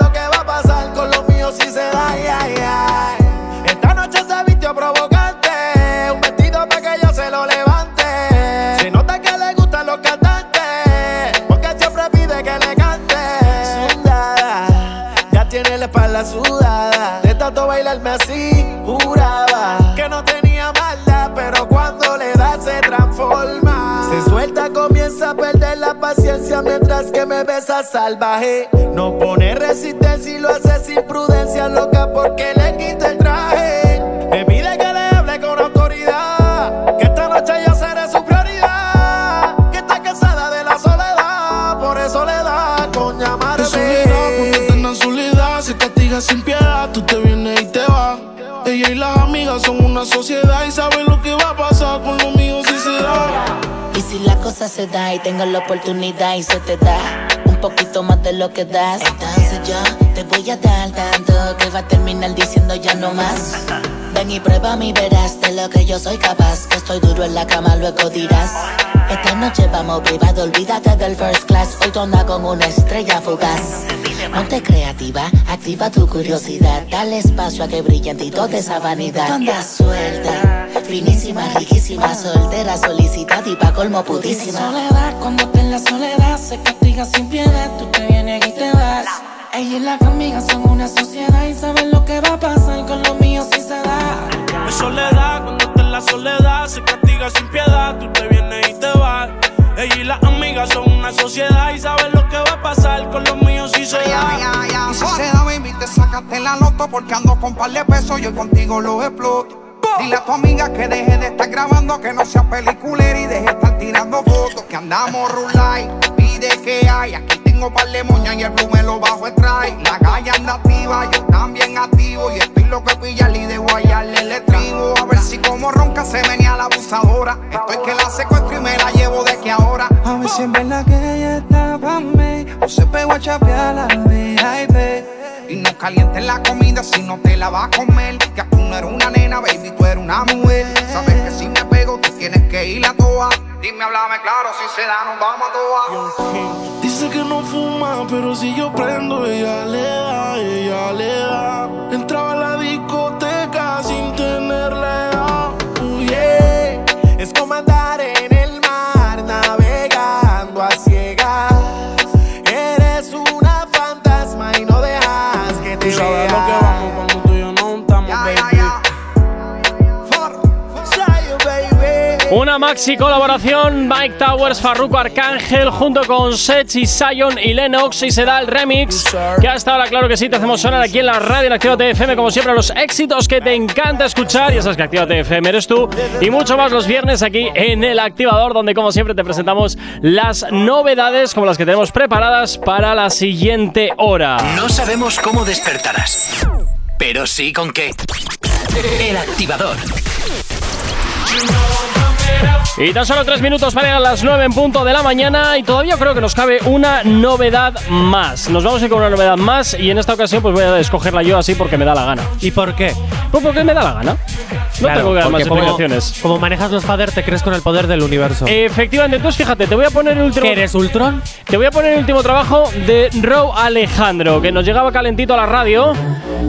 que me besa salvaje. No pone resistencia y lo hace sin prudencia, loca porque le quita el traje. Se da y tengo la oportunidad y se te da un poquito más de lo que das, entonces yo te voy a dar tanto que va a terminar diciendo ya no más. Ven y prueba mi verás de lo que yo soy capaz, que estoy duro en la cama, luego dirás. Esta noche vamos privado, olvídate del first class, hoy tona con una estrella fugaz. Ponte creativa, activa tu curiosidad, dale espacio a que brille en ti toda esa vanidad. Anda suelta, finísima, riquísima, soltera, solicita y pa' colmo putísima. soledad, cuando está en la soledad, se castiga sin piedad, tú te vienes y te vas. Ella y las amigas son una sociedad y saben lo que va a pasar con los míos si se da. De soledad, cuando está en la soledad, se castiga sin piedad. Tú te vienes y te vas. Ella y las amigas son una sociedad y saben lo que va a pasar con los míos si se da. Y si se da, baby, te sacaste la loto porque ando con par de pesos, yo contigo los exploto. Dile a tu amiga que deje de estar grabando, que no sea peliculera y deje de estar tirando fotos. Que andamos rulay, pide que hay. Aquí tengo par de moñas y el blue me lo bajo el. La calle anda activa, yo también activo. Y estoy loco de pillarle y de guayarle el estribo. A ver si como ronca se venía la abusadora. Estoy que la secuestro y me la llevo de que ahora. A ver si es verdad que ella está pa' mí O se pegó a chapear la VIP Y no calientes la comida si no te la vas a comer. Que tú no eres una nena, baby, tú eres una mujer. Sabes que si me pego, tú tienes que ir a toa. Dime, háblame claro, si se da, nos vamos a toa. Dice que no fuma, pero si yo prendo, ella le da, ella le da. Entraba a la discoteca sin tenerle edad. Uh, yeah. Es como andar en el mar Una maxi colaboración, Mike Towers, Farruko Arcángel, junto con Sech y Sion y Lennox, y se da el remix, que hasta ahora, claro que sí, te hacemos sonar aquí en la radio en Activa FM, como siempre, los éxitos que te encanta escuchar, y esas que Activa FM eres tú, y mucho más los viernes aquí en el activador, donde como siempre te presentamos las novedades, como las que tenemos preparadas para la siguiente hora. No sabemos cómo despertarás, pero sí con qué. El activador. Y tan solo tres minutos para llegar a las 9 en punto de la mañana y todavía creo que nos cabe una novedad más. Nos vamos a ir con una novedad más y en esta ocasión pues voy a escogerla yo así porque me da la gana. ¿Y por qué? Pues porque me da la gana. No Claro, tengo que dar más como- explicaciones. Como manejas los fader, te crees con el poder del universo. Efectivamente, entonces fíjate, te voy a poner el último. ¿Que eres Ultron? Te voy a poner el último trabajo de Row Alejandro, que nos llegaba calentito a la radio.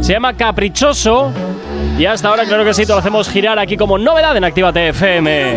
Se llama Caprichoso. Y hasta ahora, claro que sí, te lo hacemos girar aquí como novedad en Actívate FM.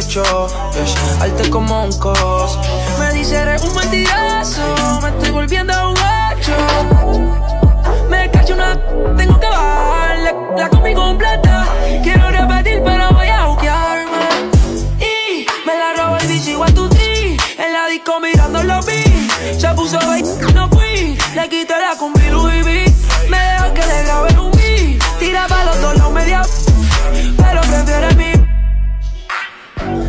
Show, yes, arte como un cos. Me dice eres un mentiroso, me estoy volviendo un guacho. Me cacho una, tengo que bajarle la comí completa. Quiero repetir, pero voy a buquearme. Y me la robó el bicho igual tu tri. En la disco mirando los vi. Se puso ahí, no fui. Le quité la combi Louis V. Me dejó que le grabe un beat. Tira para los dos lados media. Pero prefiere mí.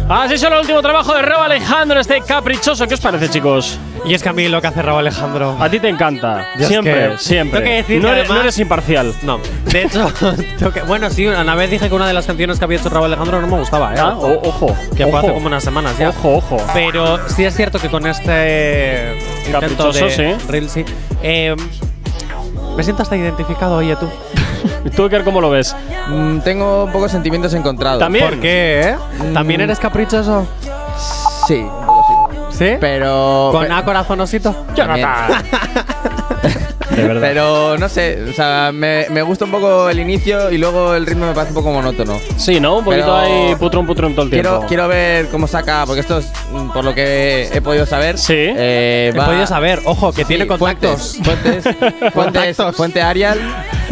Así son el último trabajo de Rob Alejandro, este caprichoso. ¿Qué os parece, chicos? Y es que a mí lo que hace Raúl Alejandro. A ti te encanta. Yo es siempre, que- siempre. tengo que decir no, que eres, no eres imparcial. No, de hecho, que- bueno, sí, una vez dije que una de las canciones que había hecho Raúl Alejandro no me gustaba, ¿eh? Ah, o- ojo. Que fue hace como unas semanas ya. Ojo, ojo. Pero sí es cierto que con este Caprichoso, de sí. Reel, sí. eh, me siento hasta identificado, oye tú. ¿Tú, Iker, cómo lo ves? Mm, tengo un poco sentimientos encontrados. ¿También? ¿Por qué, eh? ¿También Mm. eres caprichoso? Sí, un poco sí. ¿Sí? Pero. ¿Con pe- A corazonosito? también. De verdad. Pero no sé, o sea, me, me gusta un poco el inicio y luego el ritmo me parece un poco monótono. Sí, ¿no? Un poquito Pero ahí putrón, putrón todo el Quiero, tiempo. quiero ver cómo saca, porque esto es mm, por lo que he podido saber. Sí. eh, He va- podido saber, ojo, que tiene Sí, contactos. Fuentes, fuentes, fuentes, fuente Arial.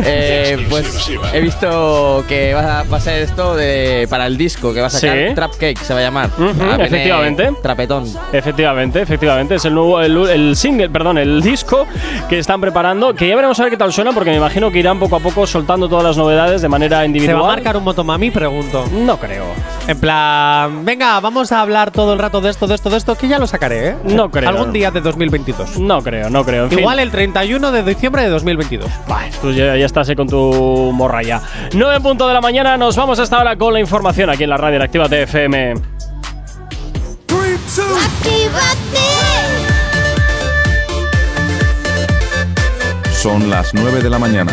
Eh, pues he visto que va, va a ser esto de, para el disco que va a sacar Sí. Trap Cake, se va a llamar. Ujú, Ah, viene efectivamente. Trapetón. Efectivamente, efectivamente. Es el nuevo, el, el single, perdón, el disco que están preparando. Que ya veremos a ver qué tal suena, porque me imagino que irán poco a poco soltando todas las novedades de manera ¿Se individual. va a marcar un motomami? Pregunto. No creo. En plan, venga, vamos a hablar todo el rato de esto, de esto, de esto, que ya lo sacaré, ¿eh? No creo. Algún día de 2022. No creo, no creo. En fin. Igual el 31 de diciembre de 2022. Vale, tú ya, ya estás ahí con tu morra ya. 9 en punto de la mañana, nos vamos hasta ahora con la información aquí en la radio en Actívate FM. Son las 9 de la mañana.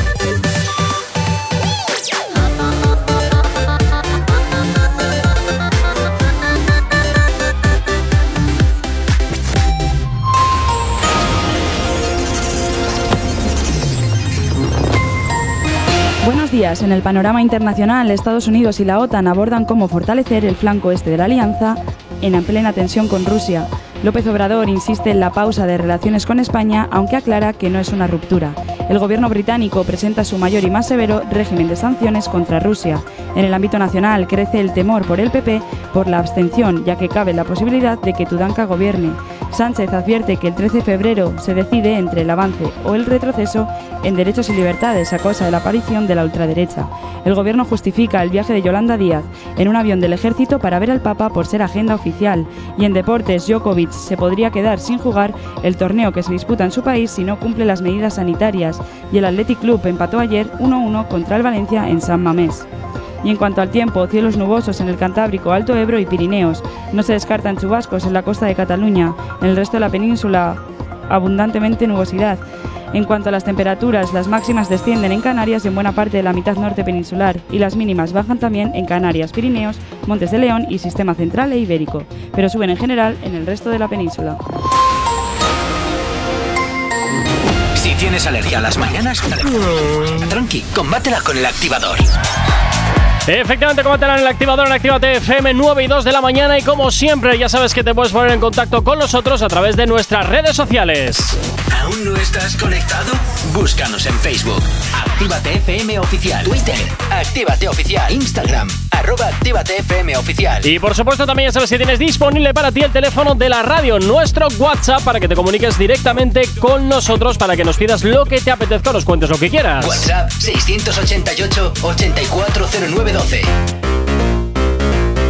Buenos días. En el panorama internacional, Estados Unidos y la OTAN abordan cómo fortalecer el flanco este de la alianza en plena tensión con Rusia. López Obrador insiste en la pausa de relaciones con España, aunque aclara que no es una ruptura. El gobierno británico presenta su mayor y más severo régimen de sanciones contra Rusia. En el ámbito nacional crece el temor por el PP por la abstención, ya que cabe la posibilidad de que Tudanca gobierne. Sánchez advierte que el 13 de febrero se decide entre el avance o el retroceso en derechos y libertades a causa de la aparición de la ultraderecha. El gobierno justifica el viaje de Yolanda Díaz en un avión del ejército para ver al Papa por ser agenda oficial. Y en deportes, Djokovic se podría quedar sin jugar el torneo que se disputa en su país si no cumple las medidas sanitarias. Y el Athletic Club empató ayer 1-1 contra el Valencia en San Mamés. Y en cuanto al tiempo, cielos nubosos en el Cantábrico, Alto Ebro y Pirineos. No se descartan chubascos en la costa de Cataluña. En el resto de la península, abundantemente nubosidad. En cuanto a las temperaturas, las máximas descienden en Canarias y en buena parte de la mitad norte peninsular y las mínimas bajan también en Canarias, Pirineos, Montes de León y Sistema Central e Ibérico, pero suben en general en el resto de la península. Si tienes alergia a las mañanas, tranqui, combátela con el activador. Efectivamente, combátela en el activador en Actívate FM 9 y 2 de la mañana y como siempre ya sabes que te puedes poner en contacto con nosotros a través de nuestras redes sociales. ¿Aún no estás conectado? Búscanos en Facebook. Actívate FM Oficial. Twitter. Actívate Oficial. Instagram. Arroba Actívate FM Oficial. Y por supuesto también ya sabes que tienes disponible para ti el teléfono de la radio, nuestro WhatsApp, para que te comuniques directamente con nosotros, para que nos pidas lo que te apetezca nos cuentes lo que quieras. WhatsApp 688 840912.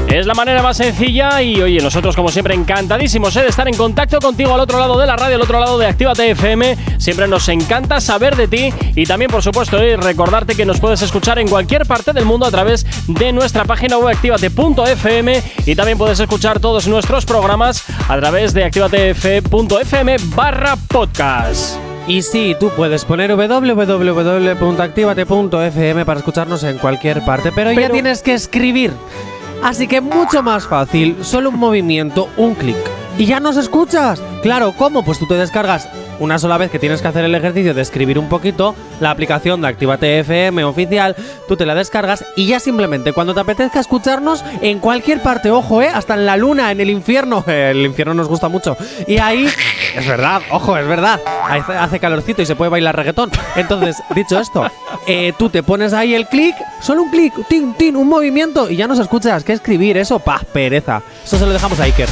Es la manera más sencilla y oye, nosotros como siempre encantadísimos ¿eh? de estar en contacto contigo al otro lado de la radio, al otro lado de Actívate FM. Siempre nos encanta saber de ti y también por supuesto ¿eh? recordarte que nos puedes escuchar en cualquier parte del mundo a través de nuestra página web activate.fm y también puedes escuchar todos nuestros programas a través de activatef.fm barra podcast. Y sí, tú puedes poner www.activate.fm para escucharnos en cualquier parte, pero, ya Pero- tienes que escribir. Así que mucho más fácil, solo un movimiento, un clic. Y ya nos escuchas. Claro, ¿cómo? Pues tú te descargas una sola vez que tienes que hacer el ejercicio de escribir un poquito, la aplicación de Actívate FM oficial, tú te la descargas y ya simplemente cuando te apetezca escucharnos en cualquier parte, ojo, eh, hasta en la luna, en el infierno, el infierno nos gusta mucho. Y ahí, es verdad, ojo, es verdad, hace, calorcito y se puede bailar reggaetón. Entonces, dicho esto, eh, tú te pones ahí el clic, solo un clic, tin, tin, un movimiento y ya nos escuchas. ¿Qué escribir? Eso, pa, pereza. Eso se lo dejamos a Iker.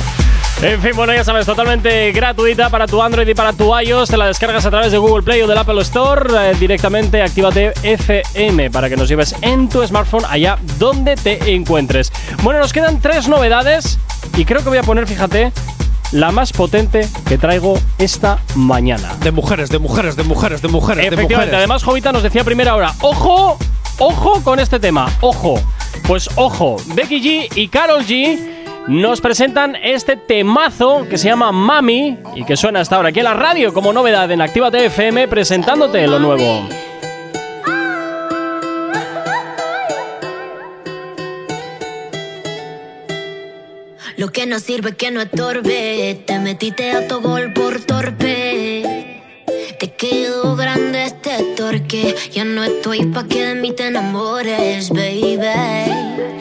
En fin, bueno, ya sabes, totalmente gratuita para tu Android y para tu iOS. Te la descargas a través de Google Play o del Apple Store. eh, directamente actívate FM para que nos lleves en tu smartphone allá donde te encuentres. Bueno, nos quedan tres novedades y creo que voy a poner, fíjate, la más potente que traigo esta mañana. De mujeres, de mujeres, de mujeres, de mujeres, de Efectivamente, mujeres. además Jovita nos decía a primera hora, ojo, ojo con este tema, ojo. Pues ojo, Becky G y Carol G nos presentan este temazo que se llama Mami y que suena hasta ahora aquí en la radio como novedad en Actívate FM presentándote lo nuevo. Lo que no sirve que no estorbe. Te metiste a tu gol por torpe. Te quedó grande este torque. Ya no estoy pa' que de mí te enamores, baby.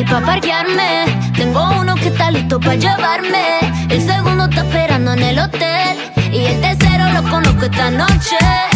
Ni pa' parquearme. Tengo uno que está listo para llevarme. El segundo está esperando en el hotel. Y el tercero lo conozco esta noche.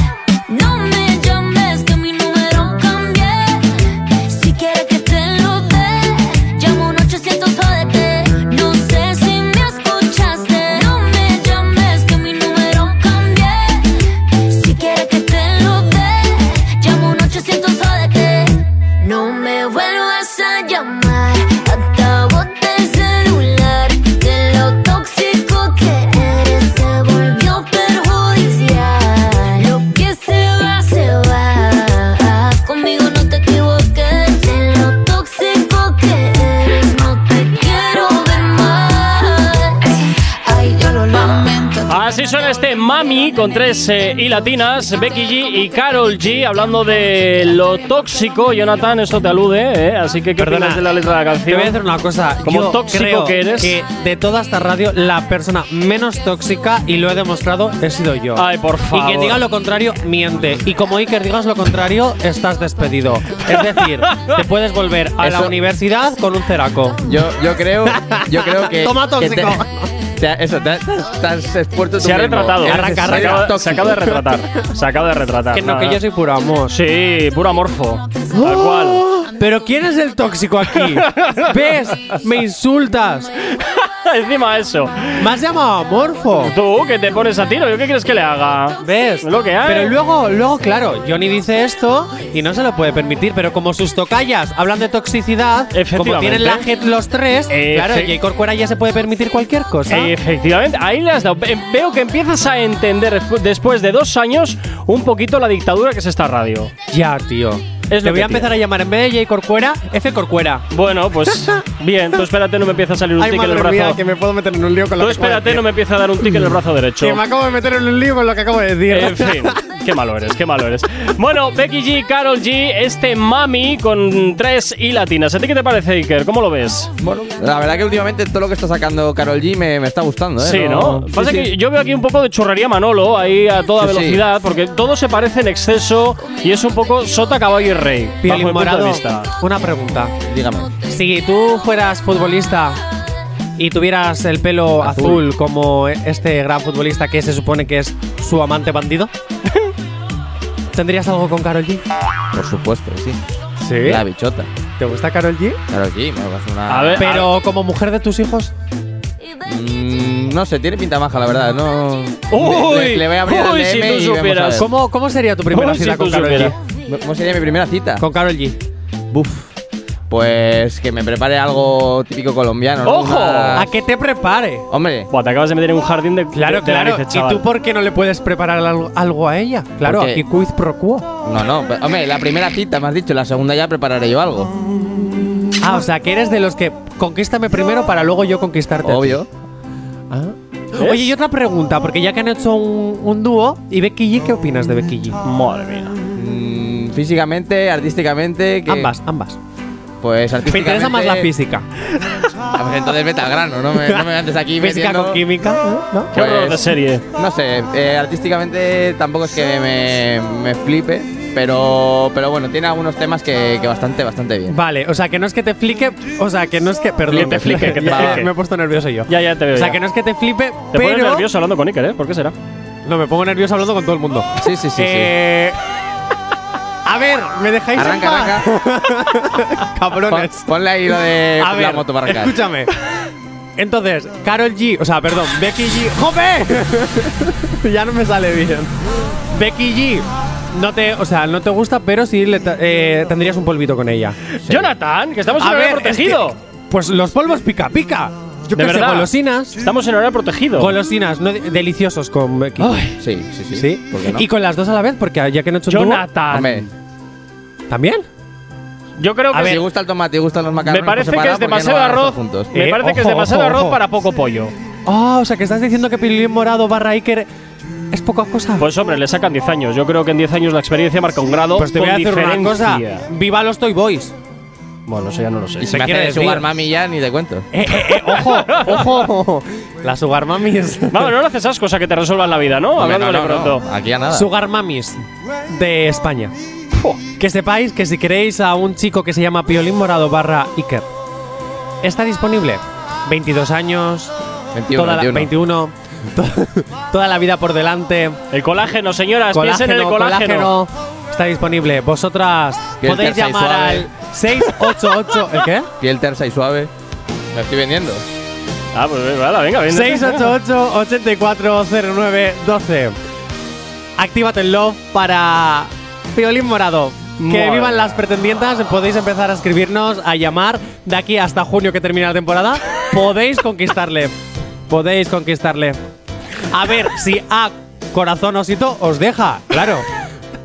Mami con tres eh, y latinas, Becky G y Carol G, hablando de lo tóxico. Jonathan, esto te alude, ¿eh? Así que ¿qué Perdona, opinas de la letra de la Te canción? voy a decir una cosa. Como Yo tóxico creo que eres. que de toda esta radio, la persona menos tóxica, y lo he demostrado, he sido yo. Ay, por Y favor. quien diga lo contrario, miente. Y como Iker digas lo contrario, estás despedido. Es decir, te puedes volver a la Eso- universidad con un ceraco. Yo, yo creo, yo creo que. Toma que te- eso, te, has- te has expuesto Se ha retratado. Se, acaba, se tóxico. acaba de retratar. Se acaba de retratar. Que no, que yo soy puro amor. Sí, puro amorfo. Tal cual. Pero ¿quién es el tóxico aquí? ¿Ves? Me insultas. Encima eso. Me has llamado amorfo. Tú, que te pones a tiro. ¿Yo qué quieres que le haga? ¿Ves? Lo que hay. Pero luego, luego, claro, Johnny dice esto y no se lo puede permitir, pero como sus tocallas hablan de toxicidad, como tienen la jet los tres, Efe- claro, J. Corcuera ya se puede permitir cualquier cosa. Efectivamente, ahí le has dado. Ve- Veo que empiezas a entender despu- después de dos años un poquito la dictadura que es esta radio. ya, tío. Es Te voy que a empezar tiene. a llamar en vez de J. Corcuera, F. Corcuera. Bueno, pues bien, tú espérate, no me empieza a salir un Ay, tic en el brazo. mía, que me puedo meter en un lío con lo Tú que acabo de espérate, no me empieza a dar un tic en el brazo derecho. Que me acabo de meter en un lío con lo que acabo de decir. En fin, qué malo eres, qué malo eres. Bueno, Becky G, Carol G, este mami con tres y latinas. ¿A ti qué te parece, Iker? ¿Cómo lo ves? Bueno, la verdad que últimamente todo lo que está sacando Carol G me, me está gustando, ¿eh? Sí, ¿no? Sí, Pasa sí. que yo veo aquí un poco de churrería Manolo, ahí a toda Sí, sí. velocidad, porque todo se parece en exceso y es un poco sota, caballo y rey. bajo Piolín mi punto de Morado, vista. una pregunta. Dígame. Si tú fueras futbolista y tuvieras el pelo azul. Azul. como este gran futbolista que se supone que es su amante bandido, ¿tendrías algo con Carol G? Por supuesto, sí. Sí. La bichota. ¿Te gusta Carol G? Carol G, me parece una. A ver, Pero como mujer de tus hijos. Mm, no sé, tiene pinta maja, la verdad. No. Uy, le, le voy a abrir uy, el si DM tú y vemos a supieras. ver. ¿Cómo, ¿Cómo sería tu primera Uy, cita si con tú Carol supieras. ¿Cómo sería mi primera cita? Con Carol G. Buf. Pues que me prepare algo típico colombiano. ¿no? ¡Ojo! Una- A que te prepare. Hombre, Buah, te acabas de meter en un jardín de Claro, de- de claro. narices, ¿Y chaval. tú por qué no le puedes preparar algo, algo a ella? Claro, ¿Por qué? aquí quiz pro quo. no, no. pero, hombre, la primera cita me has dicho, la segunda ya prepararé yo algo. Ah, o sea, que eres de los que conquístame primero para luego yo conquistarte. a ti. Obvio. Ah. Oye, y otra pregunta, porque ya que han hecho un, un dúo, ¿y Becky G qué opinas de Becky G? Madre mía. Físicamente, artísticamente. Que, Ambas, ambas. Pues Me artísticamente. interesa más la física. Ah, pues entonces vete al grano, no me, no me andes aquí Física metiendo- con química, ¿eh? ¿no? Qué horror de serie. No sé, eh, artísticamente tampoco es que me, me flipe, pero, pero bueno, tiene algunos temas que, que bastante, bastante bien. Vale, o sea, que no es que te flique, o sea, que no es que, perdón, Que te flique, que te Ya, flique. me he puesto nervioso yo. Ya, ya te veo. O sea, ya. que no es que te flipe, Te pero pones nervioso hablando con Iker, ¿eh? ¿Por qué será? no me pongo nervioso hablando con todo el mundo. Sí, sí, sí. Eh, A ver, ¿me dejáis en Arranca, paz? sí. Cabrones. Pon- ponle ahí lo de A la ver, moto para arrancar. escúchame. Entonces, Carol G, o sea, perdón, Becky G. ¡Jope! ya no me sale bien. Becky G, no te, o sea, no te gusta, pero sí le ta- eh, tendrías un polvito con ella. Jonathan, que estamos en horario protegido. es que, pues los polvos pica pica. Yo De qué sé, verdad. golosinas. Estamos en horario protegido. Golosinas, no, deliciosos con Becky. G. Sí, sí, sí. ¿Sí? ¿Por qué no? Y con las dos a la vez, porque ya que no he hecho un dúo- Jonathan. Hombre, ¿También? Yo creo que si gusta el tomate y gustan los macarrones me parece por que es ¿por qué demasiado no arroz. juntos? Me Eh, parece que es ojo, demasiado ojo, arroz ojo. para poco pollo. Ah, o sea, que estás diciendo que Pilín Morado barra Iker es poca cosa. Pues hombre, le sacan 10 años. Yo creo que en 10 años la experiencia marca un grado Pues te voy con a decir una cosa. diferencia. Viva los Toy Boys. Bueno, eso ya no lo sé. Y si me quiere hace decir? sugar mami ya, ni te cuento. Eh, eh, eh, ojo, ojo. Las Sugar Mamis. Vamos, no le haces esas cosas que te resuelvan la vida, ¿no? Hombre, Hablándole no, no, pronto. no, Aquí a nada. Sugar Mamis de España. Que sepáis que si queréis a un chico que se llama Piolín Morado barra Iker, está disponible. 22 años, 21, toda la- 21. 21, to- toda la vida por delante. El colágeno, señoras, piensen en el Colágeno, colágeno. colágeno, está disponible. Vosotras podéis llamar suave. al 688. ¿El qué? Piel tersa y suave. Me estoy vendiendo. Ah, pues venga, venga, venga. 688-840912. Actívate el love para Piolín Morado. Que Madre vivan las pretendientas. Podéis empezar a escribirnos, a llamar. De aquí hasta junio que termina la temporada. Podéis conquistarle. Podéis conquistarle. A ver, si a corazón osito os deja, claro.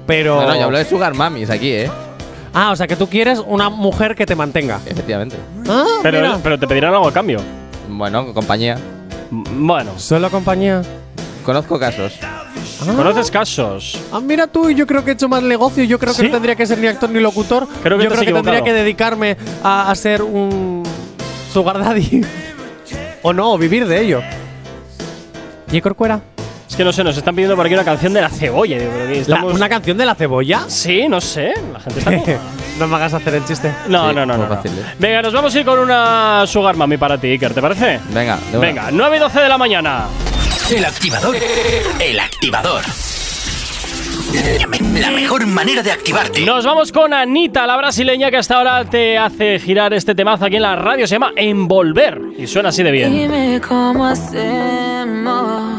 Pero. No, no, yo hablo de sugar mamis aquí, ¿eh? Ah, o sea que tú quieres una mujer que te mantenga. Efectivamente. Ah, Pero, mira. pero te pedirán algo a cambio. Bueno, compañía. M- Bueno, Solo compañía. Conozco casos. ¿Conoces casos? Ah, mira tú, yo creo que he hecho más negocio. Yo creo que no tendría que ser ni actor ni locutor. Creo que yo creo que tendría que dedicarme a, a ser un sugar daddy. o no, o vivir de ello. ¿Y Corcuera? Es que no sé, nos están pidiendo por aquí una canción de la cebolla. digo, estamos- ¿Una canción de la cebolla? Sí, no sé. La gente está. como- no me hagas hacer el chiste. No, Sí, no, no, no, no. fácil, ¿eh? Venga, nos vamos a ir con una Sugar Mami para ti, Iker, ¿te parece? Venga, de una. Venga, 9 y 12 de la mañana. El activador. El activador. La mejor manera de activarte. Nos vamos con Anita, la brasileña que hasta ahora te hace girar este temazo aquí en la radio. Se llama Envolver y suena así de bien. Dime cómo hacemos.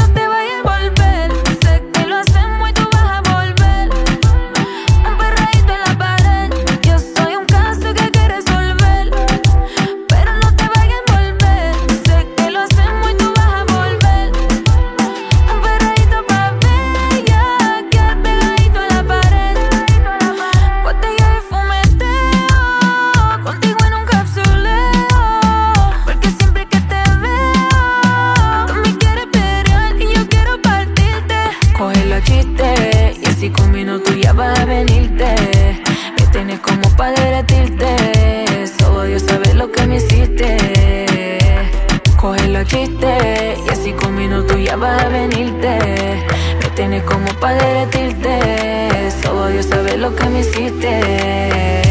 Chiste y así con minutos ya vas a venirte. Me tienes como para derretirte. Solo Dios sabe lo que me hiciste.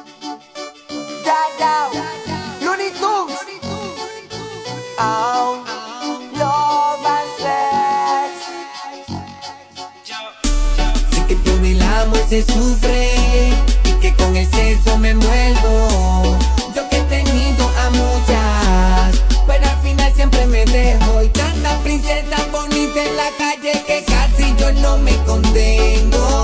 Se sufre y que con el sexo me envuelvo. Yo que he tenido a muchas, pero al final siempre me dejo. Y tanta princesa bonita en la calle que casi yo no me contengo.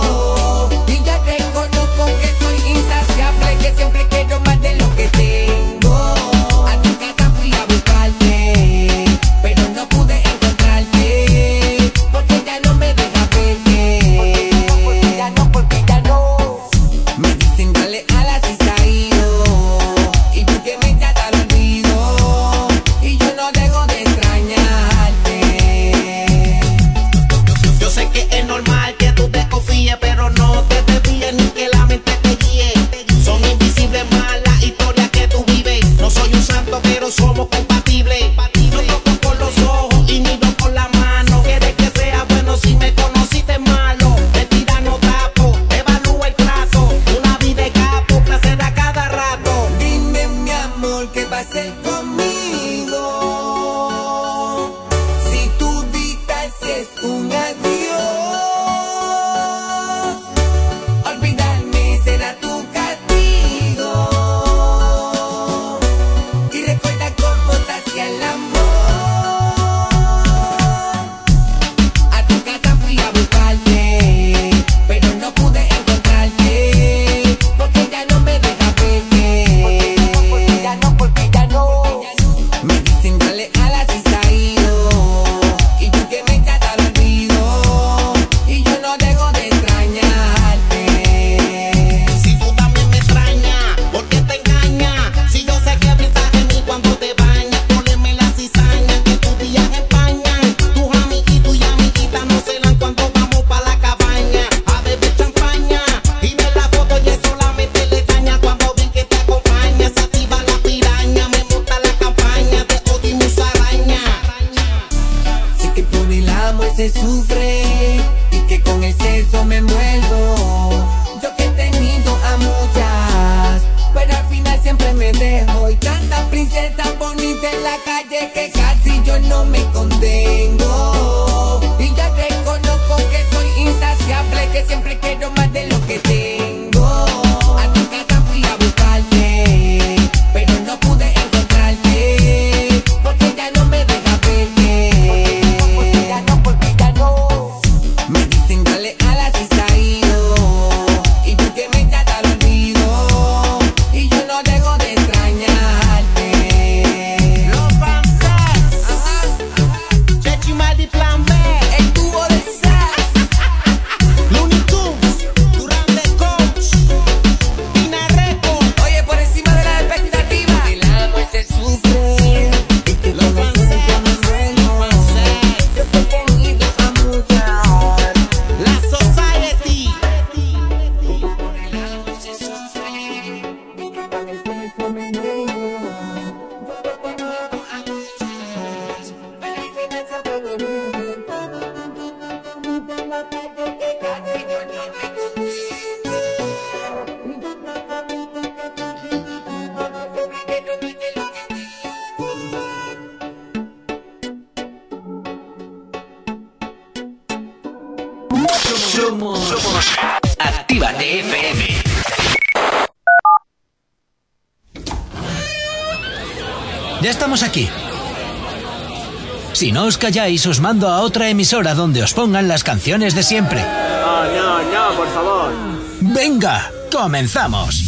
calláis, os mando a otra emisora donde os pongan las canciones de siempre. No, no, no, por favor. Venga, comenzamos.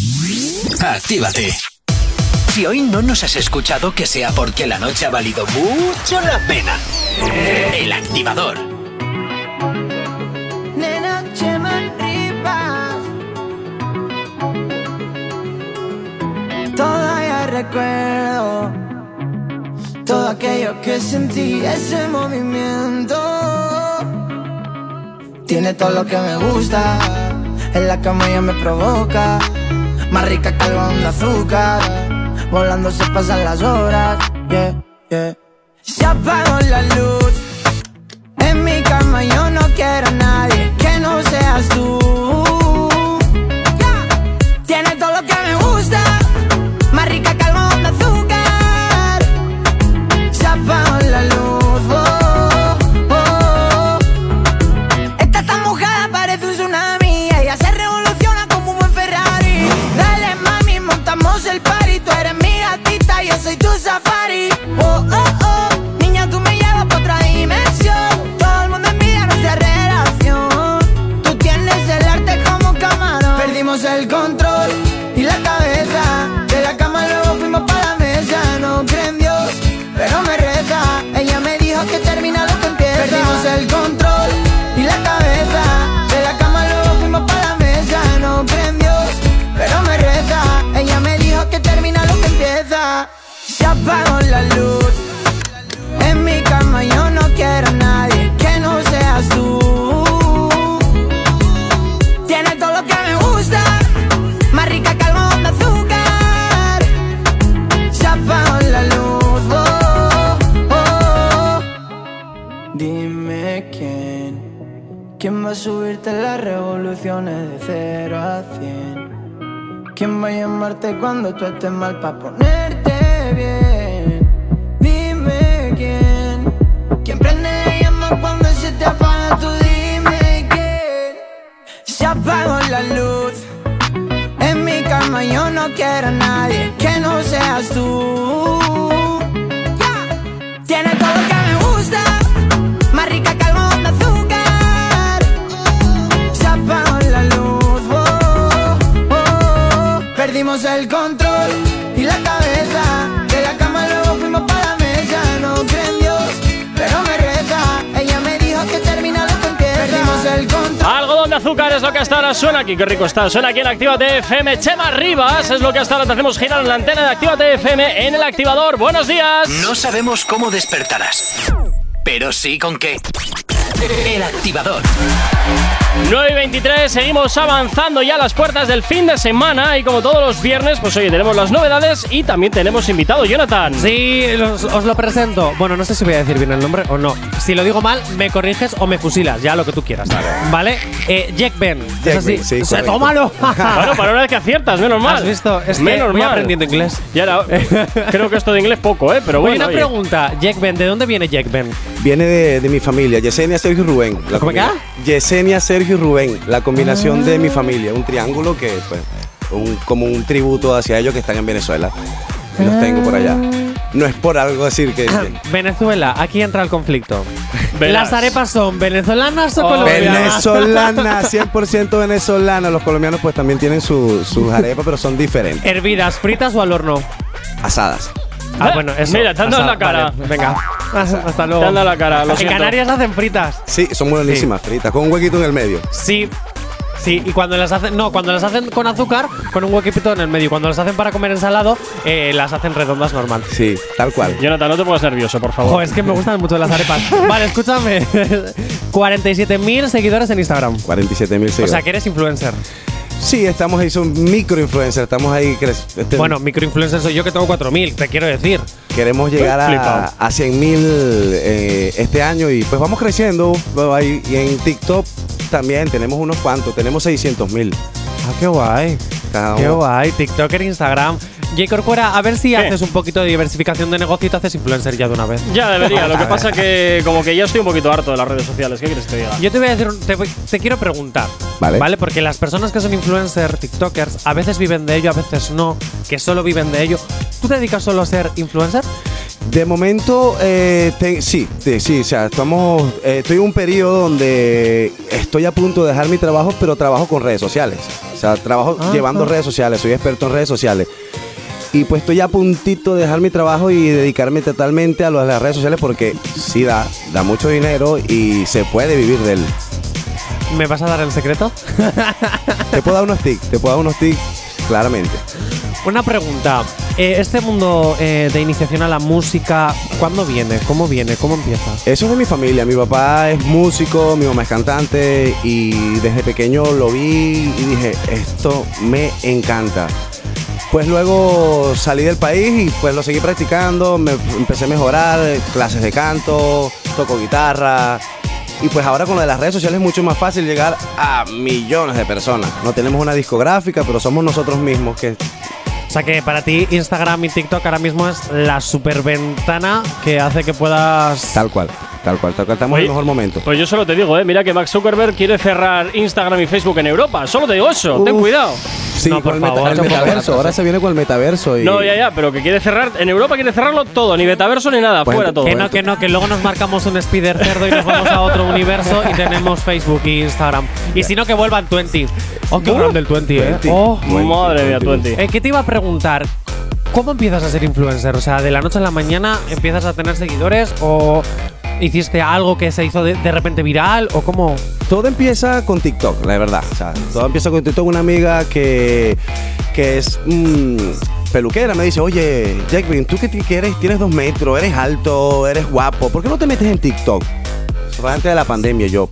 Actívate. Si hoy no nos has escuchado, que sea porque la noche ha valido mucho la pena. El activador. sentí ese movimiento. Tiene todo lo que me gusta. En la cama ya me provoca. Más rica que el de azúcar. Volando se pasan las horas. Yeah. De 0 a 100? ¿Quién va a llamarte cuando tú estés mal para ponerte bien? Dime quién. ¿Quién prende la llama cuando se te apaga? Tú dime quién. Se apagó la luz. En mi cama yo no quiero a nadie que no seas tú. Tiene todo perdimos el control y la cabeza. De la cama luego fuimos para la mesa. No creo en Dios, pero me reza. Ella me dijo que termina lo que empieza. Perdimos el control. Algodón de azúcar es lo que hasta ahora suena aquí. Qué rico está. Suena aquí en Actívate FM. Chema Rivas es lo que hasta ahora te hacemos girar en la antena de Actívate FM en el activador. Buenos días. No sabemos cómo despertarás, pero sí con qué. El activador. 9 y 23, seguimos avanzando ya a las puertas del fin de semana y como todos los viernes, pues oye, tenemos las novedades y también tenemos invitado, Jonathan. Sí, los- os lo presento. Bueno, no sé si voy a decir bien el nombre o no. Si lo digo mal, me corriges o me fusilas, ya lo que tú quieras. ¿Vale? Eh, Jack Ben. ¿Es Jack así? Ben, sí, O sea, tómalo. Bueno, para una vez que aciertas, menos mal. ¿Has visto? Es que menos voy mal. aprendiendo inglés. Ya creo que esto de inglés poco, ¿eh? Pero Oye, bueno. una oye. pregunta. Jack Ben, ¿de dónde viene Jack Ben? Viene de, de mi familia, Yesenia, Sergio y Rubén. La ¿Cómo combina- Yesenia, Sergio y Rubén, la combinación de mi familia, un triángulo que, pues, un- como un tributo hacia ellos que están en Venezuela. Y los tengo por allá. No es por algo decir que. Venezuela, aquí entra el conflicto. Verás. ¿Las arepas son venezolanas o Oh, colombianas? Venezolana, 100% venezolana. Los colombianos pues también tienen su- sus arepas, pero son diferentes. ¿Hervidas, fritas o al horno? Asadas. Ah, bueno, eso. Mira, te han dado la cara. vale, venga. Hasta luego. Te han dado la cara, lo en siento. Canarias hacen fritas. Sí, son buenísimas fritas, con un huequito en el medio. Sí. Sí, y cuando las hacen, no, cuando las hacen con azúcar, con un huequito en el medio. Cuando las hacen para comer ensalado, eh, las hacen redondas normal. Sí, tal cual. Jonathan, no te pongas nervioso, por favor. Es que me gustan mucho las arepas. vale, escúchame. 47.000 seguidores en Instagram. 47 mil seguidores. O sea, que eres influencer. Sí, estamos ahí, son microinfluencers, estamos ahí. este- Bueno, microinfluencer soy yo que tengo 4.000, te quiero decir. Queremos llegar a, a 100 mil este año y pues vamos creciendo. Y en TikTok también tenemos unos cuantos, tenemos 600 mil. Ah, qué guay. Qué guay. TikToker, Instagram. J. Corcuera, a ver si haces un poquito de diversificación de negocio y te haces influencer ya de una vez. Ya debería, lo que pasa que como que ya estoy un poquito harto de las redes sociales. ¿Qué quieres que te diga? Yo te voy a decir, un- te, voy- te quiero preguntar, Vale. Porque las personas que son influencers, TikTokers, a veces viven de ello, a veces no, que solo viven de ello. ¿Tú te dedicas solo a ser influencer? De momento, eh, te- sí, sí, sí, o sea, estamos, eh, estoy en un periodo donde estoy a punto de dejar mi trabajo, pero trabajo con redes sociales. O sea, trabajo Ah, llevando ah. redes sociales, soy experto en redes sociales. Y pues estoy a puntito de dejar mi trabajo y dedicarme totalmente a lo de las redes sociales porque sí da, da mucho dinero y se puede vivir de él. ¿Me vas a dar el secreto? Te puedo dar unos tics, te puedo dar unos tics claramente. Una pregunta. Eh, este mundo eh, de iniciación a la música, ¿cuándo viene? ¿Cómo viene? ¿Cómo empieza? Eso es de mi familia. Mi papá es músico, mi mamá es cantante y desde pequeño lo vi y dije, esto me encanta. Pues luego salí del país y pues lo seguí practicando, me empecé a mejorar, clases de canto, toco guitarra. Y pues ahora con lo de las redes sociales es mucho más fácil llegar a millones de personas. No tenemos una discográfica, pero somos nosotros mismos que O sea que para ti Instagram y TikTok ahora mismo es la superventana que hace que puedas... Tal cual, tal cual, tal cual. Estamos en el mejor momento. Pues yo solo te digo, eh, mira que Mark Zuckerberg quiere cerrar Instagram y Facebook en Europa. Solo te digo eso, ten cuidado. Sí, con el, meta- el metaverso. Ahora se viene con el metaverso. Y No, ya, ya, pero que quiere cerrar. En Europa quiere cerrarlo todo, ni metaverso ni nada, Pues fuera todo. Que no, que no, que luego nos marcamos un spider cerdo y nos vamos a otro universo y tenemos Facebook e Instagram. Y si no, que vuelvan 20. Oh, qué grande el 20, eh. 20. Oh. Madre mía, 20. Eh, ¿Qué te iba a preguntar? ¿Cómo empiezas a ser influencer? O sea, de la noche a la mañana empiezas a tener seguidores o hiciste algo que se hizo de, repente viral o cómo? Todo empieza con TikTok, la verdad. Todo empieza con TikTok. Una amiga que, que es mm, peluquera me dice, oye, Jackvin, tú que, que eres, tienes dos metros, eres alto, eres guapo, ¿por qué no te metes en TikTok? Eso fue antes de la pandemia. Yo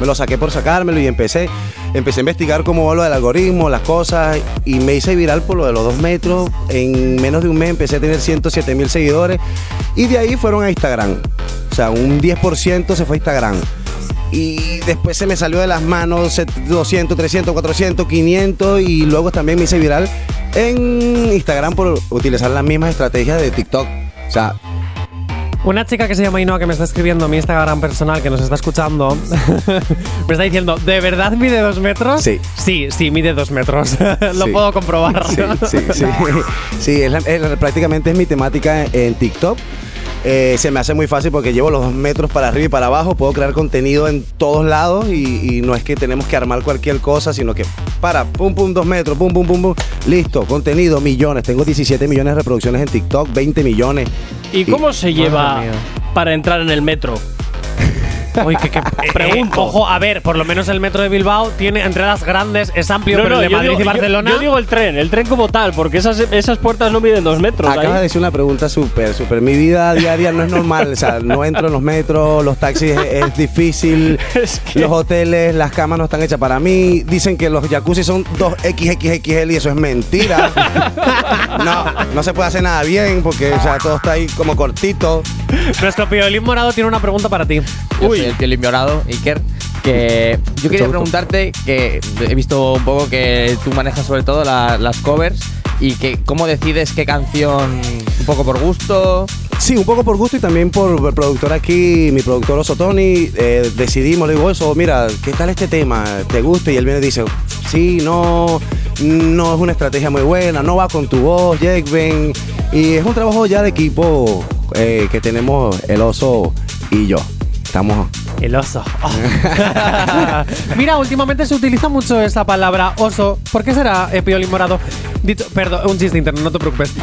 me lo saqué por sacármelo y empecé, empecé a investigar cómo va lo del algoritmo, las cosas, y me hice viral por lo de los dos metros. En menos de un mes empecé a tener 107 mil seguidores y de ahí fueron a Instagram. O sea, un 10% se fue a Instagram. Y después se me salió de las manos set- 200, 300, 400, 500 y luego también me hice viral en Instagram por utilizar las mismas estrategias de TikTok. O sea, Una chica que se llama Inoa que me está escribiendo a mi Instagram personal, que nos está escuchando, me está diciendo, ¿de verdad mide dos metros? Sí. Sí, sí, mide dos metros. Lo Sí. puedo comprobar. Sí, sí, sí. Sí, es la- es la- prácticamente es mi temática en, en TikTok. Eh, se me hace muy fácil porque llevo los dos metros para arriba y para abajo, puedo crear contenido en todos lados y, y no es que tenemos que armar cualquier cosa, sino que para, pum, pum, dos metros, pum, pum, pum, pum, listo, contenido, millones. Tengo 17 millones de reproducciones en TikTok, 20 millones. ¿Y cómo se lleva para entrar en el metro? Uy, que, que- Pregunto. eh, ojo, a ver, por lo menos el metro de Bilbao tiene entradas grandes, es amplio, pero el de Madrid digo- y yo- Barcelona. Yo, digo el tren, el tren como tal, porque esas, esas puertas no miden dos metros. Acabas de decir una pregunta súper, súper. Mi vida diaria no es normal. O sea, no entro en los metros, los taxis es, es difícil. Los hoteles, las camas no están hechas para mí. Dicen que los jacuzzi son 2XXXL y eso es mentira. No, no se puede hacer nada bien porque o sea, todo está ahí como cortito. Nuestro piolín morado tiene una pregunta para ti. Yo soy el Piolín Morado, Iker. Que yo quería preguntarte que he visto un poco que tú manejas sobre todo la- las covers y que cómo decides qué canción un poco por gusto. Sí, un poco por gusto y también por el productor aquí, mi productor Oso Tony, eh, decidimos, le digo, eso, mira, ¿qué tal este tema? ¿Te gusta? Y él viene y dice, sí, no, no es una estrategia muy buena, no va con tu voz, Jake, ven. Y es un trabajo ya de equipo eh, que tenemos el Oso y yo. Estamos... El oso. Mira, últimamente se utiliza mucho esa palabra oso. ¿Por qué será eh, piolín morado? Dicho, perdón, un chiste interno, no te preocupes.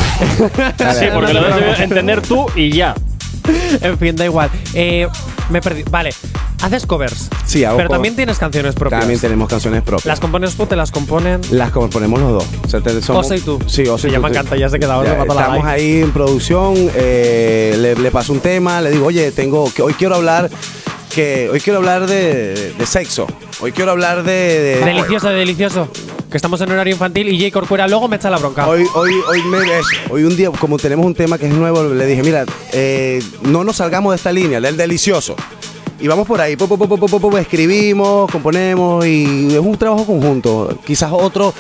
Sí, porque lo debes de entender tú y ya. En fin, da igual. Eh, me perdí. Vale, haces covers. Sí, hago Pero también tienes canciones propias. También tenemos canciones propias. ¿Las compones tú? ¿Te las componen? Las componemos los dos. O sea, te- somos- Oso y tú. Sí, Oso y Ya tú. me encanta, ya se queda ahora Ya, me mata la Estamos like. ahí en producción, eh, le, le paso un tema, le digo, oye, tengo que hoy quiero hablar que hoy quiero hablar de, de sexo. Hoy quiero hablar de, de- Delicioso, delicioso. Que estamos en horario infantil y Jay Corcuera luego me echa la bronca. Hoy, hoy, hoy, me hoy un día, como tenemos un tema que es nuevo, le dije, mira, eh, no nos salgamos de esta línea, del delicioso. Y vamos por ahí, po, escribimos, componemos y es un trabajo conjunto. Quizás otros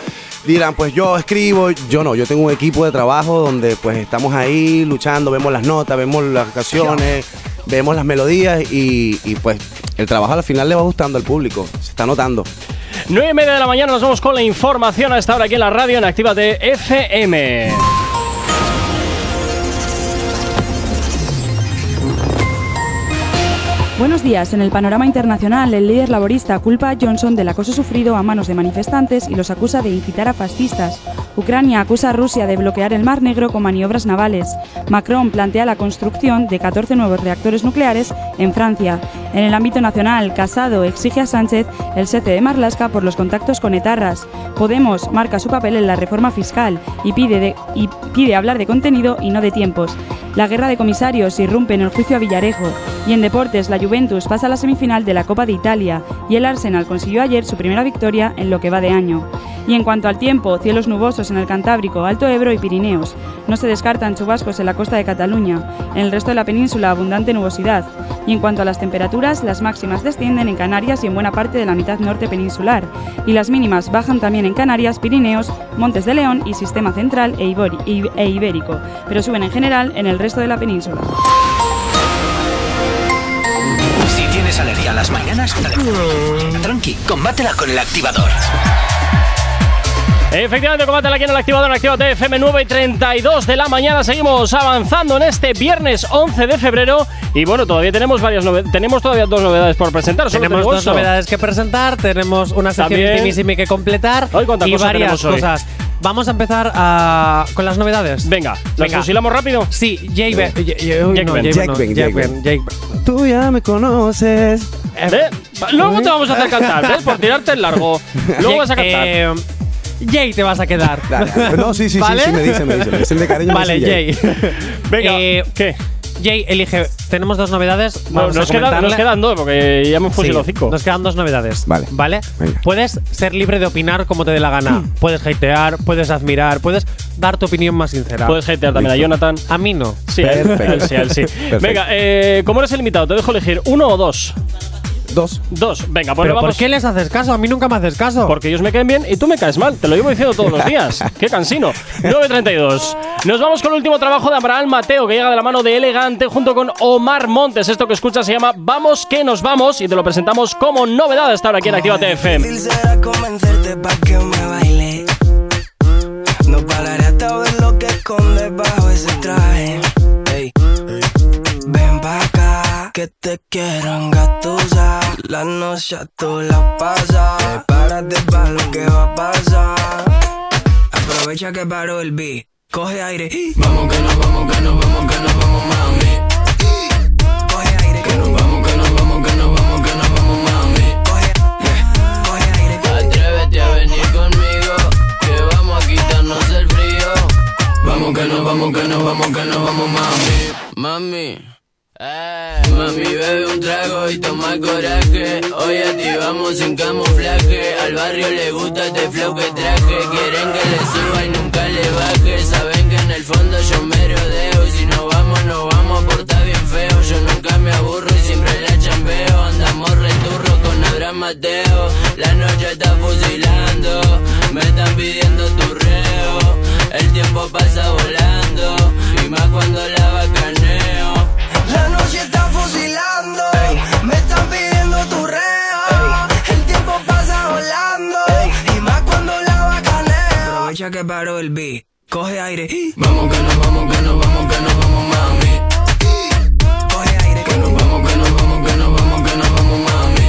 dirán, pues yo escribo, yo no, yo tengo un equipo de trabajo donde pues estamos ahí luchando, vemos las notas, vemos las canciones, vemos las melodías y, y, pues el trabajo al final le va gustando al público, se está notando. 9 y media de la mañana nos vamos con la información a esta hora aquí en la radio en Actívate FM. Buenos días. En el panorama internacional, el líder laborista culpa a Johnson del acoso sufrido a manos de manifestantes y los acusa de incitar a fascistas. Ucrania acusa a Rusia de bloquear el Mar Negro con maniobras navales. Macron plantea la construcción de 14 nuevos reactores nucleares en Francia. En el ámbito nacional, Casado exige a Sánchez el cese de Marlasca por los contactos con etarras. Podemos marca su papel en la reforma fiscal y pide, de- y pide hablar de contenido y no de tiempos. La guerra de comisarios irrumpe en el juicio a Villarejo. Y en deportes, la Juventus pasa a la semifinal de la Copa de Italia y el Arsenal consiguió ayer su primera victoria en lo que va de año. Y en cuanto al tiempo, cielos nubosos en el Cantábrico, Alto Ebro y Pirineos. No se descartan chubascos en la costa de Cataluña. En el resto de la península, abundante nubosidad. Y en cuanto a las temperaturas, las máximas descienden en Canarias y en buena parte de la mitad norte peninsular. Y las mínimas bajan también en Canarias, Pirineos, Montes de León y Sistema Central e, e Ibérico. Pero suben en general en el resto de la península. Tienes alergia a las mañanas, tranqui, combátela con el activador. Efectivamente, combate aquí en el activador en Actívate FM 9 y 32 de la mañana. Seguimos avanzando en este viernes 11 de febrero. Y bueno, todavía tenemos varias novedades. Tenemos todavía dos novedades por presentar. Solo Tenemos dos novedades que presentar, tenemos una sección intimísima que completar Hoy, ¿cuánta y cosa varias hoy? Vamos a empezar a- con las novedades. Venga, ¿las fusilamos rápido? Sí, Jake Ben. Jake- Ben. Ben, Ben. Tú ya me conoces. ¿Ve? Luego te vamos a hacer cantar, ¿ves? Por tirarte el largo. Luego vas a cantar. Eh, Jay te vas a quedar. Dale. No, sí, sí, sí, ¿Vale? sí, me dice, me dice. Dice el de cariño. me Vale, dice Jay. Venga, Eh, ¿qué? Jay, elige. Tenemos dos novedades. No, Vamos a nos, quedan, nos comentarle. quedan dos, porque ya hemos fusilado Sí, cinco. Nos quedan dos novedades. Vale. ¿Vale? Venga. Puedes ser libre de opinar como te dé la gana. puedes hatear, puedes admirar, puedes dar tu opinión más sincera. Puedes hatear también a Jonathan. A mí no. Sí, él, Perfecto. a él sí, a él sí. Perfecto. Venga, eh, ¿cómo eres el invitado? Te dejo elegir uno o dos. Dos. Dos. Venga, pues ¿Pero vamos. por qué les haces caso? A mí nunca me haces caso. Porque ellos me caen bien y tú me caes mal. Te lo llevo diciendo todos los días. Qué cansino. 9.32. Nos vamos con el último trabajo de Abraham Mateo, que llega de la mano de Elegante junto con Omar Montes. Esto que escuchas se llama Vamos que nos vamos y te lo presentamos como novedad hasta ahora aquí en Actívate FM. Difícil será convencerte pa' que me baile. No pararé hasta ver lo que escondes bajo ese traje. Que te quiero engatusar. La noche tú la pasas. Prepárate pa' lo que va a pasar. Aprovecha que paró el beat. Coge aire. Vamos que nos vamos, que nos vamos, que nos vamos, mami. Coge aire. Que nos vamos, que nos vamos, que nos vamos, que nos vamos, mami. Atrévete a venir conmigo, que vamos a quitarnos el frío. Vamos que nos vamos, que nos vamos, que nos vamos, mami. Mami, eh, mami, bebe un trago y toma coraje. Hoy activamos sin camuflaje. Al barrio le gusta este flow que traje. Quieren que le suba y nunca le baje. Saben que en el fondo yo me rodeo. Si no vamos, no vamos por estar bien feo. Yo nunca me aburro y siempre la chambeo. Andamos returro con Abraham Mateo. La noche está fusilando. Me están pidiendo tu reo. El tiempo pasa volando. Y más cuando la bacaneo. Noche está fusilando. Me están pidiendo tu reo. El tiempo pasa volando. Y más cuando la bacaneo. Aprovecha que paró el beat. Coge aire. Vamos que nos vamos, que nos vamos, que nos vamos, mami. Coge aire. Que nos vamos, que nos vamos, que nos vamos, que nos vamos, mami.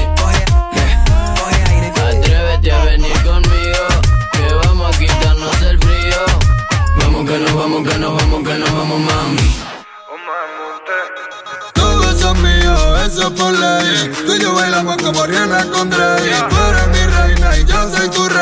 Atrévete a venir conmigo, que vamos a quitarnos el frío. Vamos que nos vamos, que nos vamos, que nos vamos, mami. Eso por ley. Tú y yo bailamos como Rihanna con Drake. Tú reina y yo soy tu rey.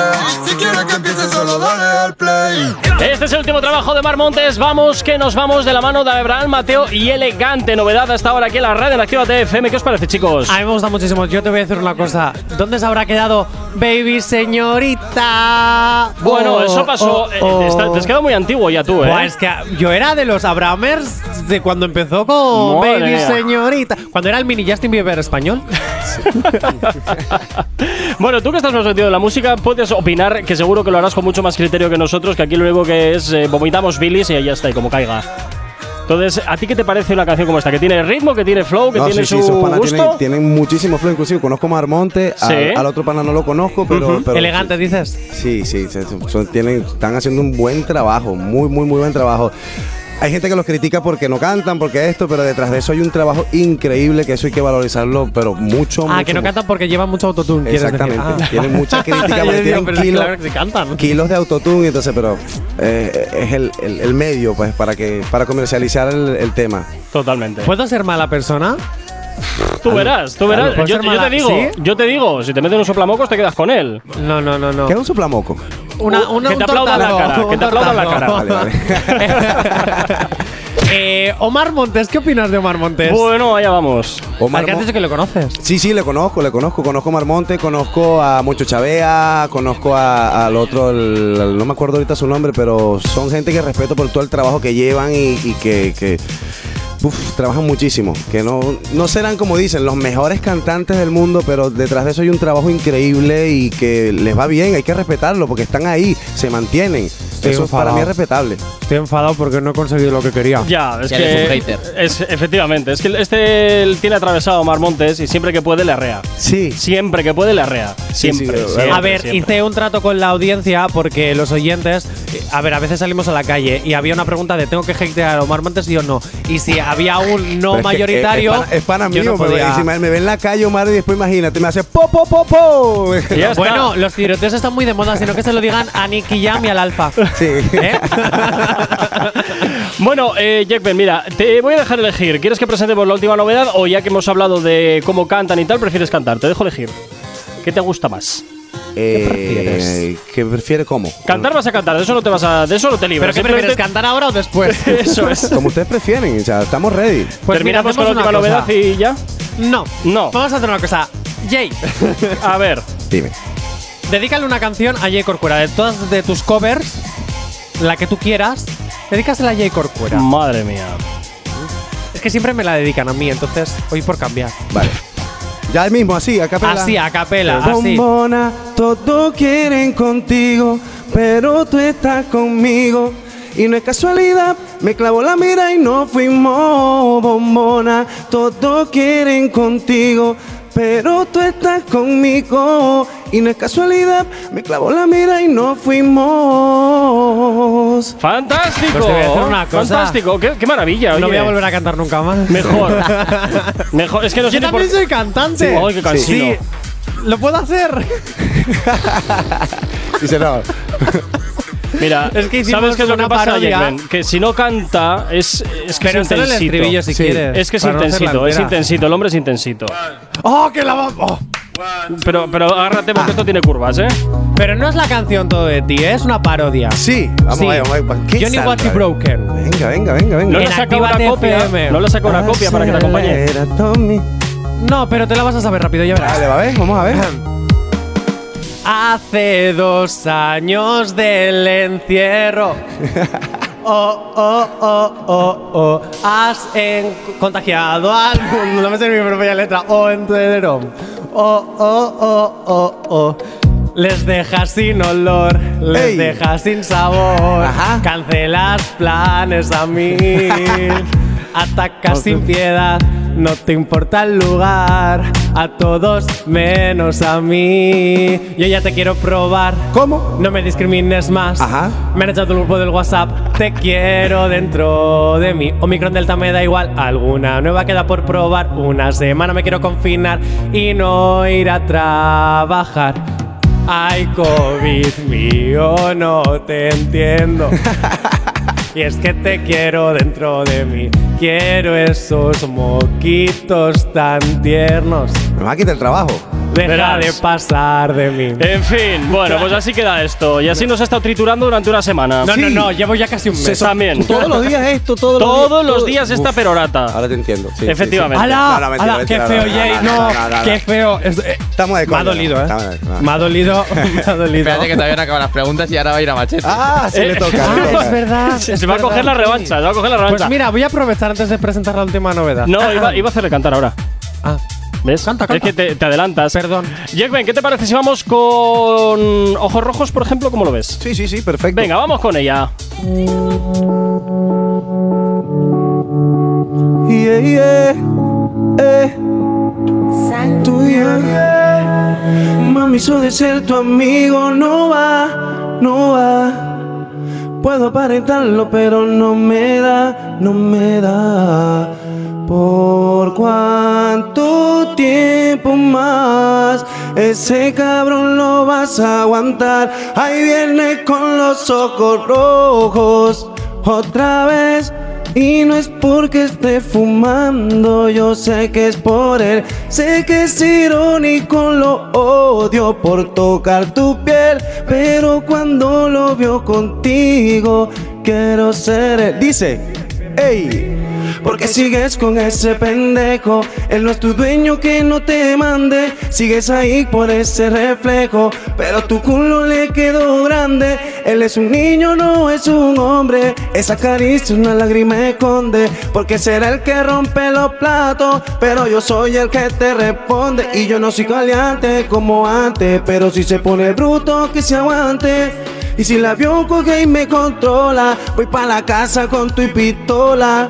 Si quieres que empiece, solo dale al play. Este es el último trabajo de Mar Montes. Vamos que nos vamos de la mano de Abraham Mateo y Elegante. Novedad hasta ahora aquí en la red en Actívate FM. ¿Qué os parece, chicos? A mí me gusta muchísimo. Yo te voy a decir una cosa. ¿Dónde se habrá quedado Baby Señorita? Bueno, Oh, eso pasó. oh, oh. te, está- te has quedado muy antiguo ya tú, ¿eh? Buah, es que yo era de los Abrahamers de cuando empezó con Madre Baby mía. Señorita. Cuando era el mini Justin Bieber español. Bueno, tú que estás más metido en la música, puedes opinar, que seguro que lo harás con mucho más criterio que nosotros, que aquí lo único que es eh, vomitamos bilis y ya está, y como caiga. Entonces, ¿a ti qué te parece una canción como esta? ¿Que tiene ritmo, que tiene flow, que No, tiene sí, sí, su esos panas gusto? tienen, tienen muchísimo flow. Inclusive conozco a Marmonte, al- Sí. al, otro pana no lo conozco, pero. Ujú. pero- Elegante, dices. Sí, sí, son- tienen, están haciendo un buen trabajo, muy, muy, muy buen trabajo. Hay gente que los critica porque no cantan, porque esto, pero detrás de eso hay un trabajo increíble que eso hay que valorizarlo, pero mucho, Ah, mucho, que no cantan porque llevan mucho autotune. Exactamente. Ah. Tienen mucha crítica porque digo, tienen kilos, claro que sí cantan. kilos de autotune, entonces, pero eh, es el, el- el medio pues para que para comercializar el, el tema. Totalmente. ¿Puedo ser mala persona? Tú verás, tú verás. ¿Puedo Yo, yo te digo, ¿Sí? yo te digo, si te meten un soplamocos te quedas con él. No, no, no, no. ¿Qué es un soplamoco? Una, una, que un te aplaudan la cara, que te aplaudan la cara. Vale, vale. Eh, Omar Montes, ¿qué opinas de Omar Montes? Bueno, allá vamos. Omar Al que has Mo- dicho que lo conoces. Sí, sí, le conozco, le conozco. Conozco a Marmonte, conozco a Mocho Chavea, conozco a- al otro, el- el- no me acuerdo ahorita su nombre, pero son gente que respeto por todo el trabajo que llevan y, y que, que, uf, trabajan muchísimo. Que no, no serán, como dicen, los mejores cantantes del mundo, pero detrás de eso hay un trabajo increíble y que les va bien, hay que respetarlo porque están ahí, se mantienen. Eso enfadado. para mí es respetable. Estoy enfadado porque no he conseguido lo que quería. Ya, es Ya que. eres un hater. Es, efectivamente, es que este tiene atravesado Mar Montes y siempre que puede le arrea. Sí. Siempre que puede le arrea. Sí, Siempre. sí, siempre, a ver, siempre. hice un trato con la audiencia porque los oyentes, eh, a ver, a veces salimos a la calle y había una pregunta de tengo que hatear a Omar Montes y o no. Y si había un no Pero es que mayoritario, Es, pana, es pana yo mío, no podía. si me, me ve en la calle, Omar, y después imagínate, me hace po, po, po, po. Bueno, los tiroteos están muy de moda, sino que se lo digan a Nicky Jam y al Alfa. Sí. ¿Eh? Bueno, eh, Jackben, mira, te voy a dejar elegir. ¿Quieres que presentemos la última novedad o ya que hemos hablado de cómo cantan y tal, prefieres cantar? Te dejo elegir. ¿Qué te gusta más? Eh, prefieres? ¿Qué prefiere cómo? Cantar vas a cantar, de eso no te vas a, de eso no te ¿Pero libras. qué prefieres, cantar ahora o después? Eso es. Como ustedes prefieren, o sea, estamos ready. Pues mira, Terminamos con la última novedad y ya. No, No. vamos a hacer una cosa. Jay, A ver. Dime. dedícale una canción a Jay Corcuera. De todas de tus covers, la que tú quieras, dedícasela a Jay Corcuera. Madre mía. Es que siempre me la dedican a mí, entonces hoy por cambiar. Vale. Ya mismo, así, a capela. Así, a capela, así. Bombona, todos quieren contigo, pero tú estás conmigo. Y no es casualidad, me clavó la mira y no fuimos bombona. Todos quieren contigo, pero tú estás conmigo. Y no es casualidad, me clavó la mira y no fuimos. ¡Fantástico! Pues te voy a decir una cosa. ¡Fantástico! ¡Qué, qué maravilla! No oye. voy a volver a cantar nunca más. Mejor. Mejor. Es que no sé Yo por- también soy cantante. Sí, ay, qué cansino. Sí. ¿Lo puedo hacer? Dice no. Mira, Es que ¿sabes qué es lo que pasa. Jackman? Que si no canta, es, es que Pero es el intensito. estribillo si quieres, Es que es para no intensito, es intensito. El hombre es intensito. ¡Oh, que la va! oh. Pero, pero agárrate Ah. porque esto tiene curvas, ¿eh? Pero no es la canción todo de ti, ¿eh? es una parodia. Sí, vamos Sí. a ver, vamos a ver. ¿Qué Johnny You Broken. Venga, venga, venga, venga. No le saca una copia. FM. No le saca una copia para que te acompañe. No, pero te la vas a saber rápido, ya verás. Vale, va a ver, vamos a ver. Hace dos años del encierro. Oh, oh, oh, oh, oh. Has en- contagiado al mundo. No me sé mi propia letra. Oh, entero. Oh, oh, oh, oh, oh. Les dejas sin olor, les Ey. dejas sin sabor. Ajá. Cancelas planes a mí. Atacas sin piedad, no te importa el lugar. A todos menos a mí. Yo ya te quiero probar. ¿Cómo? No me discrimines más. Ajá. Me han echado el grupo del WhatsApp. Te quiero dentro de mí. Omicron Delta me da igual. Alguna nueva queda por probar. Una semana me quiero confinar y no ir a trabajar. Ay, COVID mío, no te entiendo. Y es que te quiero dentro de mí. Quiero esos moquitos tan tiernos. Me va a quitar el trabajo. Deja Verás. de pasar de mí. En fin, bueno, pues así queda esto. Y así nos ha estado triturando durante una semana. No, no, Sí. no, llevo ya casi un mes. También. Todos los días esto, todos los días. Todos los todo- días esta Uf, perorata. Ahora te entiendo. sí, sí, Efectivamente. sí. ¡Hala! No, no, mentira, ¡Hala! ¡Qué mentira, feo, no, no, Jay! no, ¡No! no, no, no. ¡Qué feo! Es- eh, Estamos de Me ha dolido, no, ¿eh? estamos de- no. Me ha dolido. Me ha dolido. Espérate que todavía no acaban las preguntas y ahora va a ir a machete. Ah, sí Eh, le toca. Ah, le toca. es verdad. Se, va a coger la revancha, se va a coger la revancha. Pues mira, voy a aprovechar antes de presentar la última novedad. no, iba, iba a hacerle cantar ahora. Ah, ¿Ves? Canta, canta. Es que te, te adelantas. perdón. Jackman, ¿qué te parece si vamos con Ojos Rojos, por ejemplo? ¿Cómo lo ves? Sí, sí, sí, perfecto. Venga, vamos con ella. Yeah, yeah, eh. Tuya. Mami, eso de ser tu amigo no va, no va. Puedo aparentarlo, pero no me da, no me da. ¿Por cuánto tiempo más ese cabrón lo vas a aguantar? Ahí viene con los ojos rojos otra vez. Y no es porque esté fumando, yo sé que es por él. Sé que es irónico, lo odio por tocar tu piel. Pero cuando lo veo contigo, quiero ser él. Dice, ey. Porque sigues con ese pendejo. Él no es tu dueño que no te mande. Sigues ahí por ese reflejo. Pero tu culo le quedó grande. Él es un niño, no es un hombre. Esa caricia una lágrima esconde. Porque será el que rompe los platos. Pero yo soy el que te responde. Y yo no soy caliente como antes. Pero si se pone bruto, que se aguante. Y si la vio coge y me controla, voy pa' la casa con tu pistola.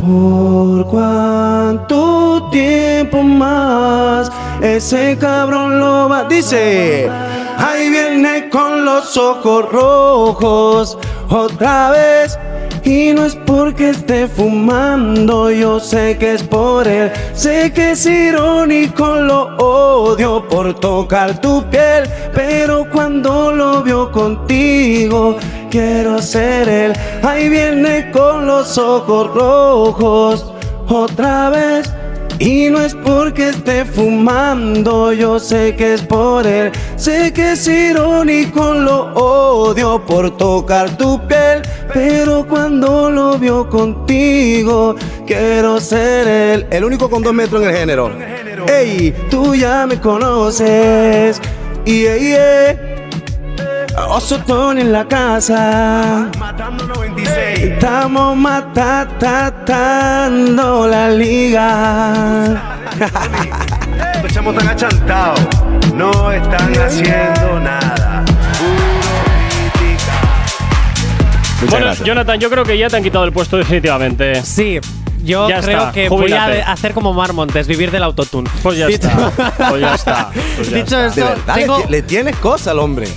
¿Por cuánto tiempo más ese cabrón lo va? Dice, ahí viene con los ojos rojos otra vez. Y no es porque esté fumando, yo sé que es por él. Sé que es irónico, lo odio por tocar tu piel. Pero cuando lo veo contigo, quiero ser él. Ahí viene con los ojos rojos otra vez. Y no es porque esté fumando, yo sé que es por él. Sé que es irónico, lo odio por tocar tu piel. Pero cuando lo veo contigo, quiero ser él. El único con dos metros en el género. Ey, tú ya me conoces. Y ey, ey. Oso Tony en la casa. Estamos matando la liga. estamos tan achantados. No están haciendo nada. Bueno, gracias. Jonathan, yo creo que ya te han quitado el puesto definitivamente. Sí, yo Ya creo está, que voy a hacer como Mar Montes, vivir del autotune. Pues ya Dicho- está. Pues ya está. Pues ya Dicho está. esto, De verdad, tengo- le tienes cosa al hombre.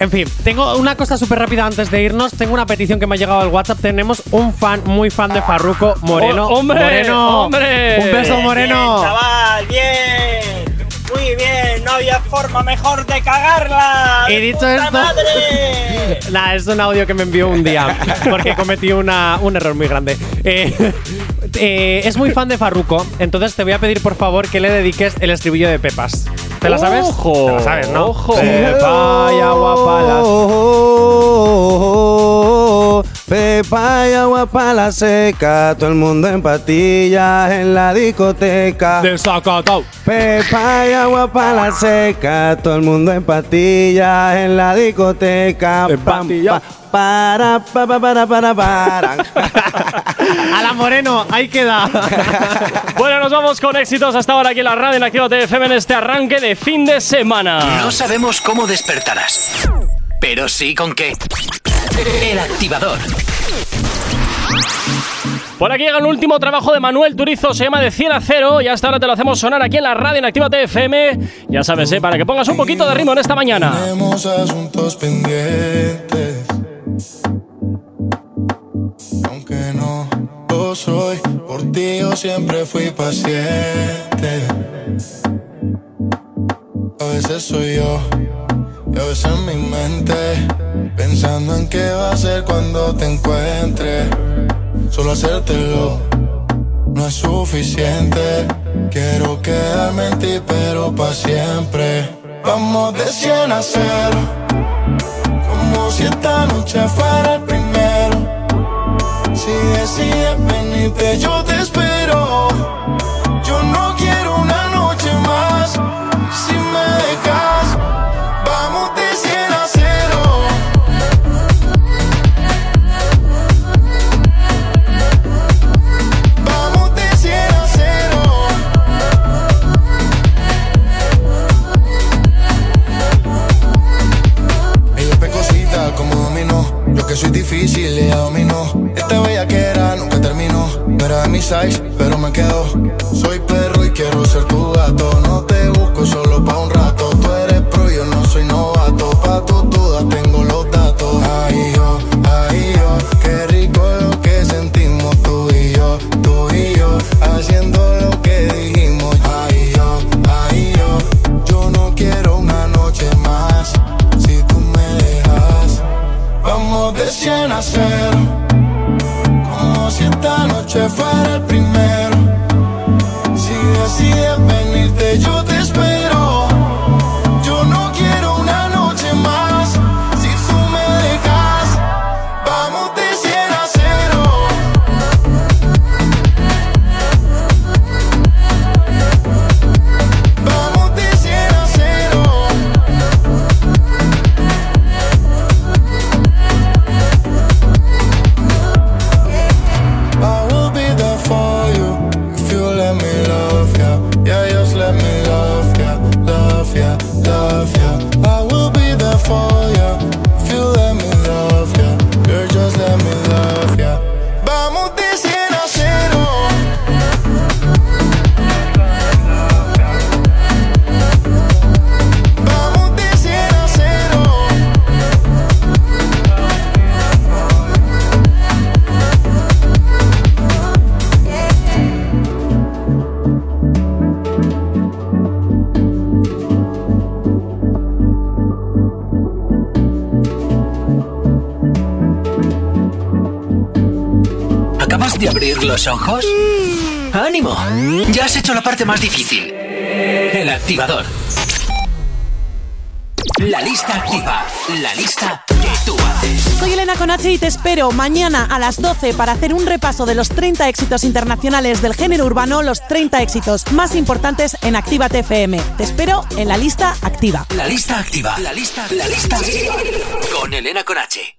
En fin, tengo una cosa súper rápida antes de irnos. Tengo una petición que me ha llegado al WhatsApp. Tenemos un fan, muy fan de Farruko Moreno. Oh, ¡Hombre! Moreno. ¡Hombre! Un beso, Moreno. Bien, chaval, bien. Muy bien, no había forma mejor de cagarla. Y ¡De dicho puta esto- madre! Nah, es un audio que me envió un día porque cometí una, un error muy grande. Eh, eh, es muy fan de Farruko, entonces te voy a pedir por favor que le dediques el estribillo de Pepas. ¿Te la sabes? Ojo, Te la sabes, ¿no? ojo. Pepa y agua pala. Oh, Pepa y agua para la seca, todo el mundo en patillas en la discoteca. Desacatado. Pepa y agua para la seca, todo el mundo en patillas en la discoteca. Pam, pa, para, pa, pa, para, para, para. A la Moreno, ahí queda. Bueno, nos vamos con éxitos hasta ahora aquí en la radio en Activa FM en este arranque de fin de semana. No sabemos cómo despertarás, pero sí con qué. El activador. Por aquí llega el último trabajo de Manuel Turizo, se llama De 100 a 0 y hasta ahora te lo hacemos sonar aquí en la radio en Activa FM. Ya sabes, ¿eh? para que pongas un poquito de ritmo en esta mañana. Tenemos asuntos pendientes. Aunque no lo soy, por ti yo siempre fui paciente. A veces soy yo, y a veces en mi mente, pensando en qué va a ser cuando te encuentre. Solo hacértelo no es suficiente. Quiero quedarme en ti, pero para siempre. Vamos de 100 a 0. Como si esta noche fuera el primero. Si decides venirte, yo te espero. Pero me quedó. Soy perro y quiero ser tu gato. No te busco solo pa' un rato. Tú eres pro, yo no soy novato. Pa' tus dudas tengo los datos. Ay, yo, ay, yo. Qué rico lo que sentimos tú y yo, tú y yo. Haciendo lo que dijimos. Ay, yo, ay, yo. Yo no quiero una noche más. Si tú me dejas, vamos de 100 a 0. Esta noche fuera el primero. Si decides venirte, yo te espero. De abrir los ojos? ¡Ánimo! Ya has hecho la parte más difícil. El activador. La lista activa. La lista que tú haces. Soy Elena Conache y te espero mañana a las 12 para hacer un repaso de los 30 éxitos internacionales del género urbano, los 30 éxitos más importantes en Actívate FM. Te espero en la lista activa. La lista activa. La lista, la lista con Elena Conache.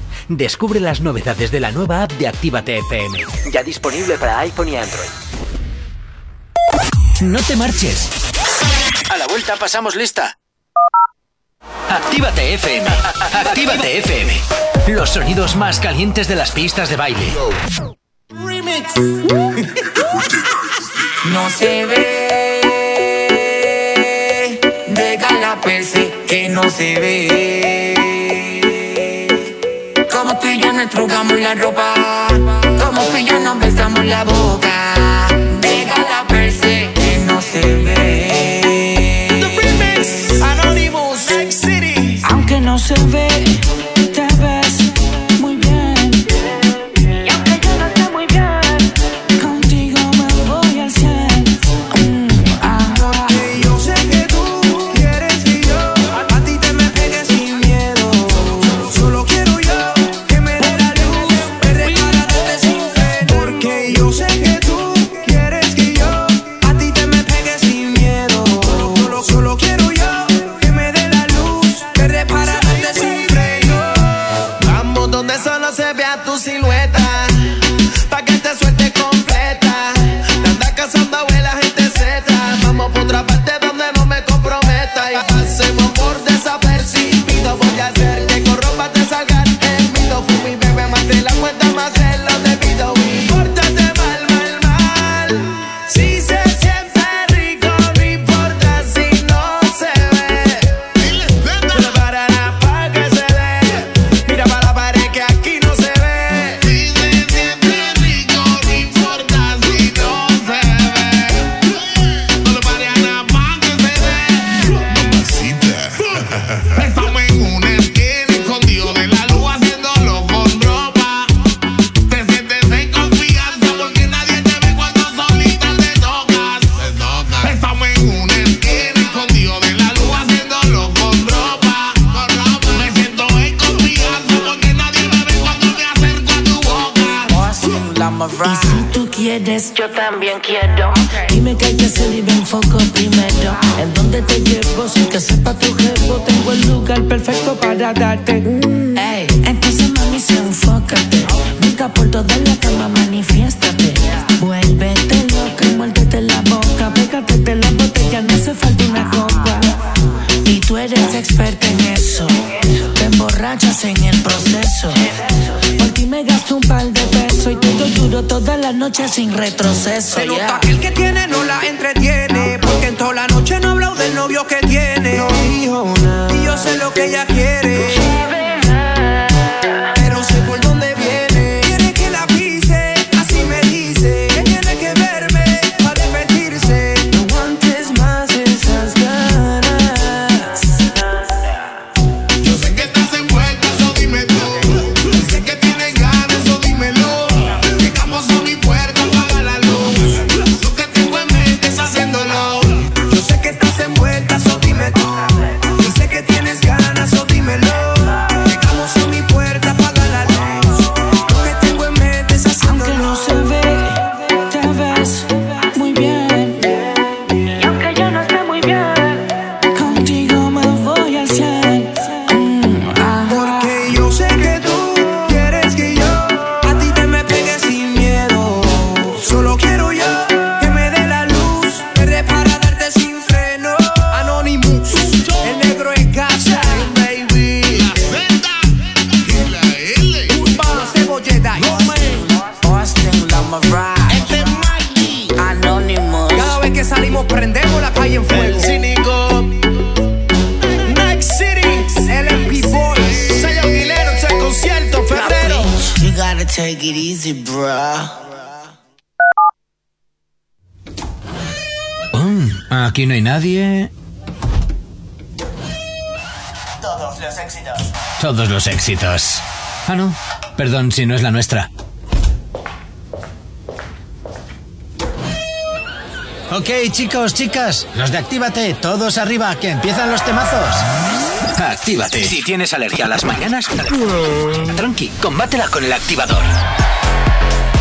Descubre las novedades de la nueva app de Actívate FM. Ya disponible para iPhone y Android. No te marches. A la vuelta pasamos lista. Actívate FM. Actívate FM. Los sonidos más calientes de las pistas de baile. Remix. no se ve. Que no se ve nos trocamos la ropa. Como que ya nos besamos la boca. Pega la perse que no se ve. The remix, Anonymous, City. Aunque no se ve. yo también quiero. Dime qué hay que hacer y me enfoco primero. ¿En dónde te llevo? Sin que sepa tu jevo, tengo el lugar perfecto para darte. sin retroceso. Ah, no. Perdón si no es la nuestra. Ok, chicos, chicas, los de Actívate, todos arriba, que empiezan los temazos. Actívate. Si tienes alergia a las mañanas, tranqui, combátela con el activador.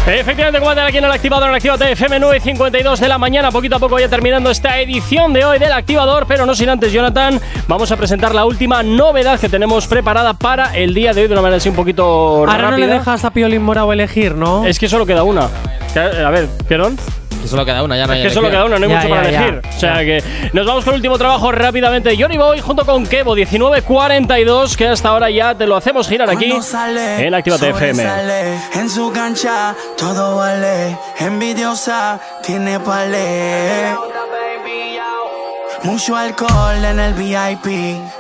Efectivamente, combate aquí en el activador en Actívate FM 9.52 de la mañana. Poquito a poco ya terminando esta edición de hoy del activador, pero no sin antes, Jonathan, vamos a presentar la última novedad que tenemos preparada para el día de hoy de una manera así un poquito Ahora no le rápida. dejas a Piolín Morao elegir, ¿no? Es que solo queda una. A ver, ¿Pierón? Que solo queda una, ya no hay Es que solo queda una, no hay Ya, mucho ya, para ya. elegir. O sea que nos vamos con el último trabajo rápidamente. Johnny Boy junto con Kevo 1942, que hasta ahora ya te lo hacemos girar aquí sale, en Actívate FM. sobresale, En su cancha todo vale. Envidiosa tiene palé. Mucho alcohol en el VIP.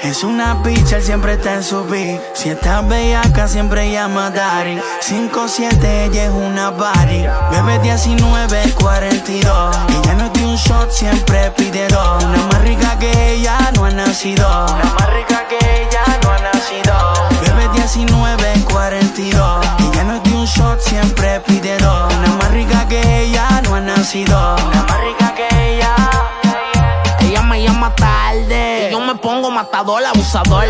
Es una bitch, él siempre está en su beat. Si está bellaca, siempre llama Dari. 5-7, ella es una body. Bebe 19, 42. Ella no de un shot, siempre pide dos. Una más rica que ella no ha nacido. Una más rica que ella no ha nacido. Bebe 19, 42. Ella no de un shot, siempre pide dos. Una más rica que ella no ha nacido. Una más rica que ella. Ella me llama tarde. Y yo me pongo matador, abusador.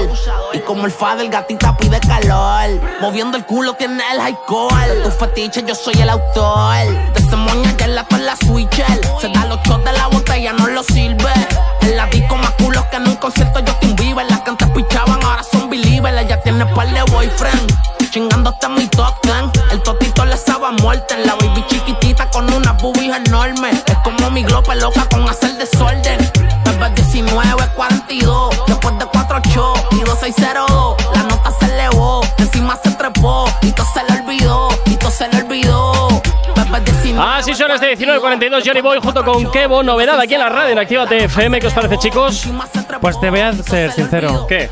Y como el fa del gatita pide calor. Moviendo el culo tiene el alcohol. De tu fetiche yo soy el autor. De ese moña que la la switcher. Se da los shots de la botella, no lo sirve. En la disco más culos que en un concierto yo te Bieber. Las que antes pichaban ahora son believers. Ella tiene par de boyfriend. Chingando hasta mi top ten. El totito le sabe a muerte. La baby chiquitita con unas boobies enormes. Es como mi glope loca con hacer desorden. Bebé 19, 42. Después de 4 shows y 2602. Así son las de 19.42, Johnny Boy junto con Kevo. Novedad aquí en la radio en Actívate FM. ¿Qué os parece, chicos? Pues te voy a ser sincero. ¿Qué?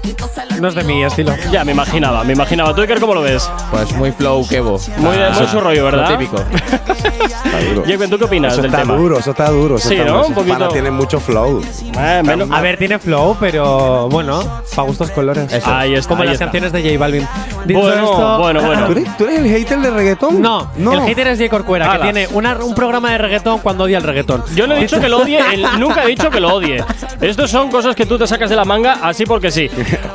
No es de mi estilo. Ya, me imaginaba, me imaginaba. ¿Tú, Iker, cómo lo ves? Pues muy flow, Kevo. Muy, de- muy su rollo, ¿verdad? Lo típico. Jake, ¿tú qué opinas Eso del está tema? duro, eso está duro. eso Sí, está ¿no? Un poquito. tiene mucho flow. Eh, menos- A ver, tiene flow, pero bueno, para gustos colores. Eso. Ahí está, Como ahí las está. canciones de J Balvin. Dicho Bueno, esto- bueno, bueno. ¿Tú eres, tú eres el hater de reggaetón? No, el hater es J. Corcuera, que Ala. tiene una- un programa de reggaetón cuando odia el reggaetón. Yo no he dicho que lo odie, él nunca he dicho que lo odie. Estos son cosas que tú te sacas de la manga así porque sí.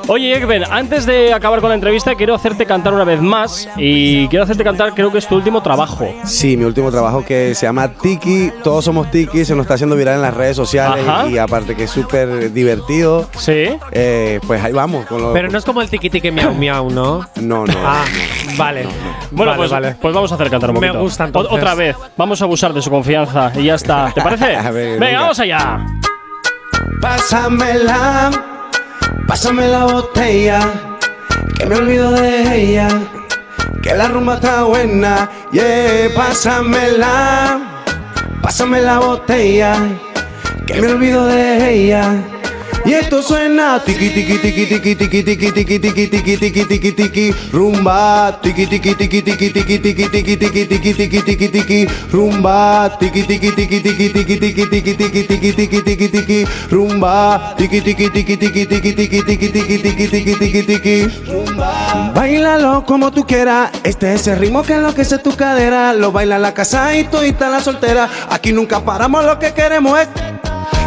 Oye, Ekben, antes de acabar con la entrevista, quiero hacerte cantar una vez más. Y quiero hacerte cantar, creo que es tu último trabajo. Sí, mi último trabajo que se llama Tiki, todos somos Tiki, se nos está haciendo viral en las redes sociales Ajá. y aparte que es súper divertido. Sí. Eh, pues ahí vamos. Con lo- Pero no es como el tiki tiki miau miau, ¿no? No, no. Ah, vale. Bueno, Vale, pues, vale. pues vamos a hacer cantar un Me poquito. gusta, O- entonces. Otra vez, vamos a abusar de su confianza y ya está. ¿Te parece? A ver, venga, venga. vamos allá. Pásamela, pásame la botella, que me olvido de ella, que la rumba está buena, yeah, pásamela, pásame la botella, que me olvido de ella. Y esto suena tiki tiki tiki tiki tiki tiki tiki tiki tiki tiki tiki tiki rumba tiki tiki tiki tiki tiki tiki tiki tiki tiki tiki tiki tiki rumba tiki tiki tiki tiki tiki tiki tiki tiki tiki tiki tiki tiki rumba tiki tiki tiki tiki tiki tiki tiki tiki tiki tiki tiki tiki rumba Bailalo como tú quieras, este es el ritmo que enloquece tu cadera, lo baila la casa y todita la soltera, aquí nunca paramos, lo que queremos es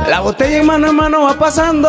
la botella en mano en mano va pasando,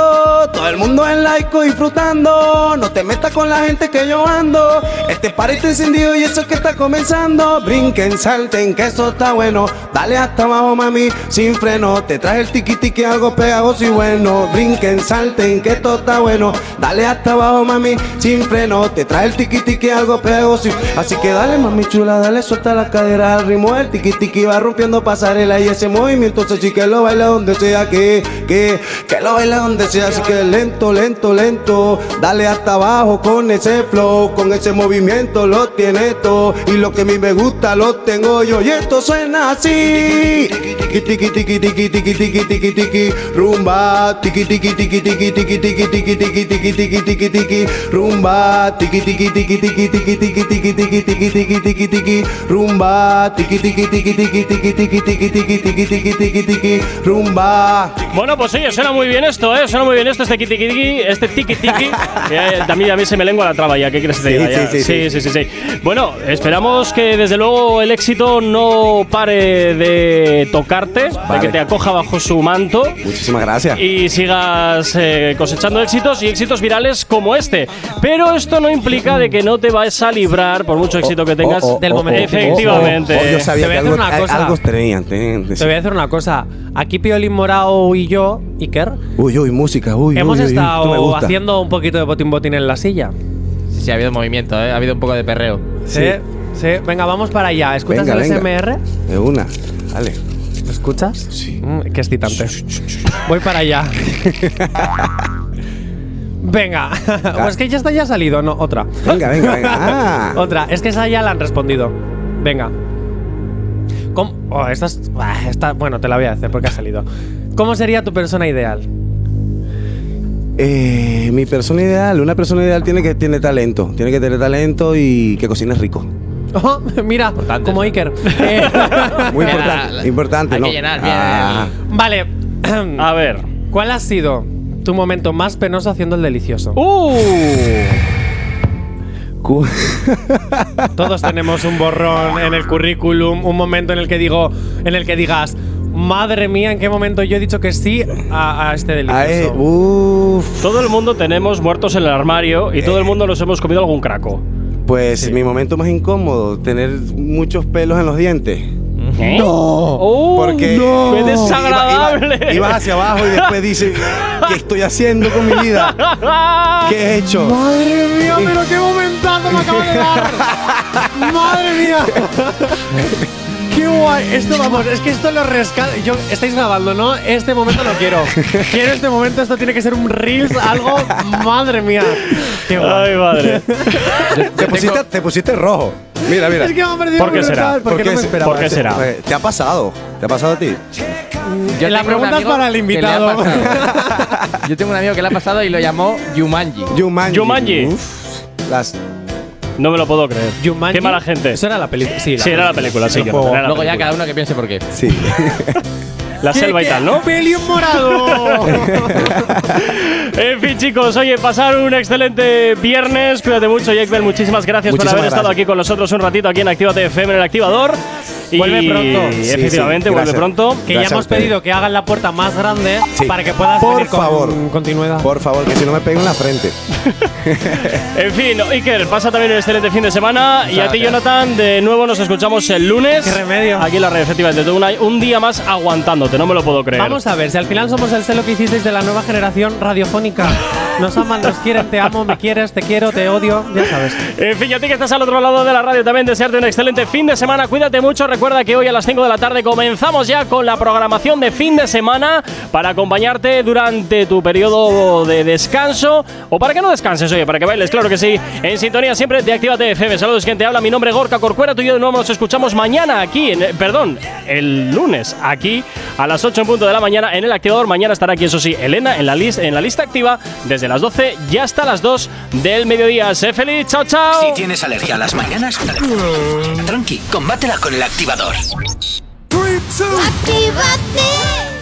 todo el mundo en laico disfrutando. No te metas con la gente que yo ando. Este party está encendido y eso es que está comenzando. Brinquen, salten, que eso está bueno. Dale hasta abajo, mami, sin freno. Te traje el tiki tiki, algo pegajoso y bueno. Brinquen, salten, que esto está bueno. Dale hasta abajo, mami, sin freno. Te traje el tiki tiki, algo pegajoso. y- Así que dale, mami chula, dale, suelta la cadera al ritmo del tiki tiki. Va rompiendo pasarela y ese movimiento, ese sí que lo baila donde sea que, que, que lo baila donde sea. Así que lento, lento, lento. Dale hasta abajo con ese flow, con ese movimiento lo tiene todo. Y lo que a mí me gusta lo tengo yo. Y esto suena así. Tiki tiki tiki tiki tiki tiki tiki tiki rumba. Tiki tiki tiki tiki tiki tiki tiki tiki tiki tiki tiki tiki rumba. Tiki tiki tiki tiki tiki tiki tiki tiki tiki tiki tiki tiki rumba. Tiki tiki tiki tiki tiki tiki tiki tiki tiki tiki tiki tiki rumba. Bueno, pues oye, suena muy bien esto, ¿eh? Suena muy bien esto, este tiki tiki, este tiki tiki. Eh, también a mí se me lengua la traba ya, ¿qué crees que Sí, sí, sí, sí, sí, sí, sí. Bueno, esperamos que desde luego el éxito no pare de tocarte, de Vale. que te acoja bajo su manto. Muchísimas gracias. y sigas eh, cosechando éxitos y éxitos virales como este. Pero esto no implica de que no te vas a librar, por mucho éxito que tengas, Oh, oh, del oh, momento. oh, Efectivamente. oh, oh, yo sabía Te voy que a algo, una cosa. algo tenían, tenían. Te voy a decir una cosa. Aquí Piolín Morao y yo, Iker, Uy, uy, música, uy, hemos uy, estado haciendo un poquito de botín botín en la silla. Sí, sí, ha habido movimiento, ¿eh? Ha habido un poco de perreo. Sí, sí. Venga, vamos para allá. ¿Escuchas Venga, el venga. SMR? De una, dale. ¿Lo escuchas? Sí. qué excitante. Voy para allá. Venga. o es que ya está ya ha salido, no, otra. Venga, venga, venga. Ah. otra. Es que esa ya la han respondido. Venga. ¿Cómo? Oh, esta, es- ah, esta- bueno, te la voy a hacer porque ha salido. ¿Cómo sería tu persona ideal? Eh, mi persona ideal, una persona ideal tiene que tener talento, tiene que tener talento y que cocine rico. Oh, mira, como Iker. Eh, Muy importante, importante, hay ¿no? que llenar bien. Ah, vale. A ver. ¿Cuál ha sido tu momento más penoso haciendo el delicioso? ¡Uh! Todos tenemos un borrón en el currículum, un momento en el que digo, en el que digas, madre mía, ¿en qué momento yo he dicho que sí a, a este delicioso? ah, eh, uf. Todo el mundo tenemos muertos en el armario y todo el mundo nos hemos comido algún craco. Pues mi momento más incómodo, tener muchos pelos en los dientes. ¿Eh? No. ¡Oh, Porque no! ¡Qué iba- desagradable! iba- ibas hacia abajo y después dices, ¿qué estoy haciendo con mi vida? ¿Qué he hecho? Madre mía, pero qué momentazo me acaba de dar. Madre mía. Qué guay. Esto, vamos, es que esto lo rescata. Yo, estáis grabando, ¿no? Este momento lo quiero. Quiero este momento, esto tiene que ser un Reels, algo. Madre mía. Qué guay. Ay, madre. Te pusiste, te pusiste rojo. Mira, mira. Es que me ha parecido ¿Por qué brutal, será? Porque no me se- esperaba. ¿Por qué será? Eh, ¿Te ha pasado? ¿Te ha pasado a ti? Yo La tengo un pregunta es amigo para el que le ha invitado. pasado. Yo tengo un amigo que le ha pasado y lo llamó Yumanji. Jumanji. Jumanji. Uf, las, No me lo puedo creer. Jumanji. Qué mala gente. Eso era la película. Sí, Sí, era la película, sí. que la Luego ya cada uno que piense por qué. sí. La selva y tal, ¿no? ¡Pelión morado! En fin, chicos, oye, pasar un excelente viernes. Cuídate mucho, Jake Bell. Muchísimas gracias por haber estado aquí con nosotros un ratito aquí en Actívate FM en el activador. Y Vuelve pronto. Sí, efectivamente, sí, vuelve pronto. que ya Gracias hemos pedido que hagan la puerta más grande Sí. para que puedas Por venir con favor. continuidad. Por favor, que si no me peguen en la frente. En fin, Iker, pasa también un excelente fin de semana. y a ti. Jonathan, de nuevo nos escuchamos el lunes. Qué remedio. Aquí en la red, efectivamente. Un, un día más no me lo puedo creer. Vamos a ver, si al final somos el celo que hicisteis de la nueva generación radiofónica. Nos aman, nos quieren, te amo, me quieres, te quiero, te odio, ya sabes. En fin, y a ti que estás al otro lado de la radio también desearte un excelente fin de semana. Cuídate mucho. Recuerda que hoy a las 5 de la tarde comenzamos ya con la programación de fin de semana para acompañarte durante tu periodo de descanso o para que no descanses, oye, para que bailes, claro que sí. En sintonía siempre de Actívate FM. Saludos, quien te habla. Mi nombre es Gorka Corcuera. Tú y yo de nuevo nos escuchamos mañana aquí, en, perdón, el lunes aquí a las 8 en punto de la mañana en el activador. Mañana estará aquí, eso sí, Elena en la, lis- en la lista activa desde las 12 y hasta las 2 del mediodía. Sé feliz, chao, chao. Si tienes alergia a las mañanas, tranqui, combátela con el activador. Actívate.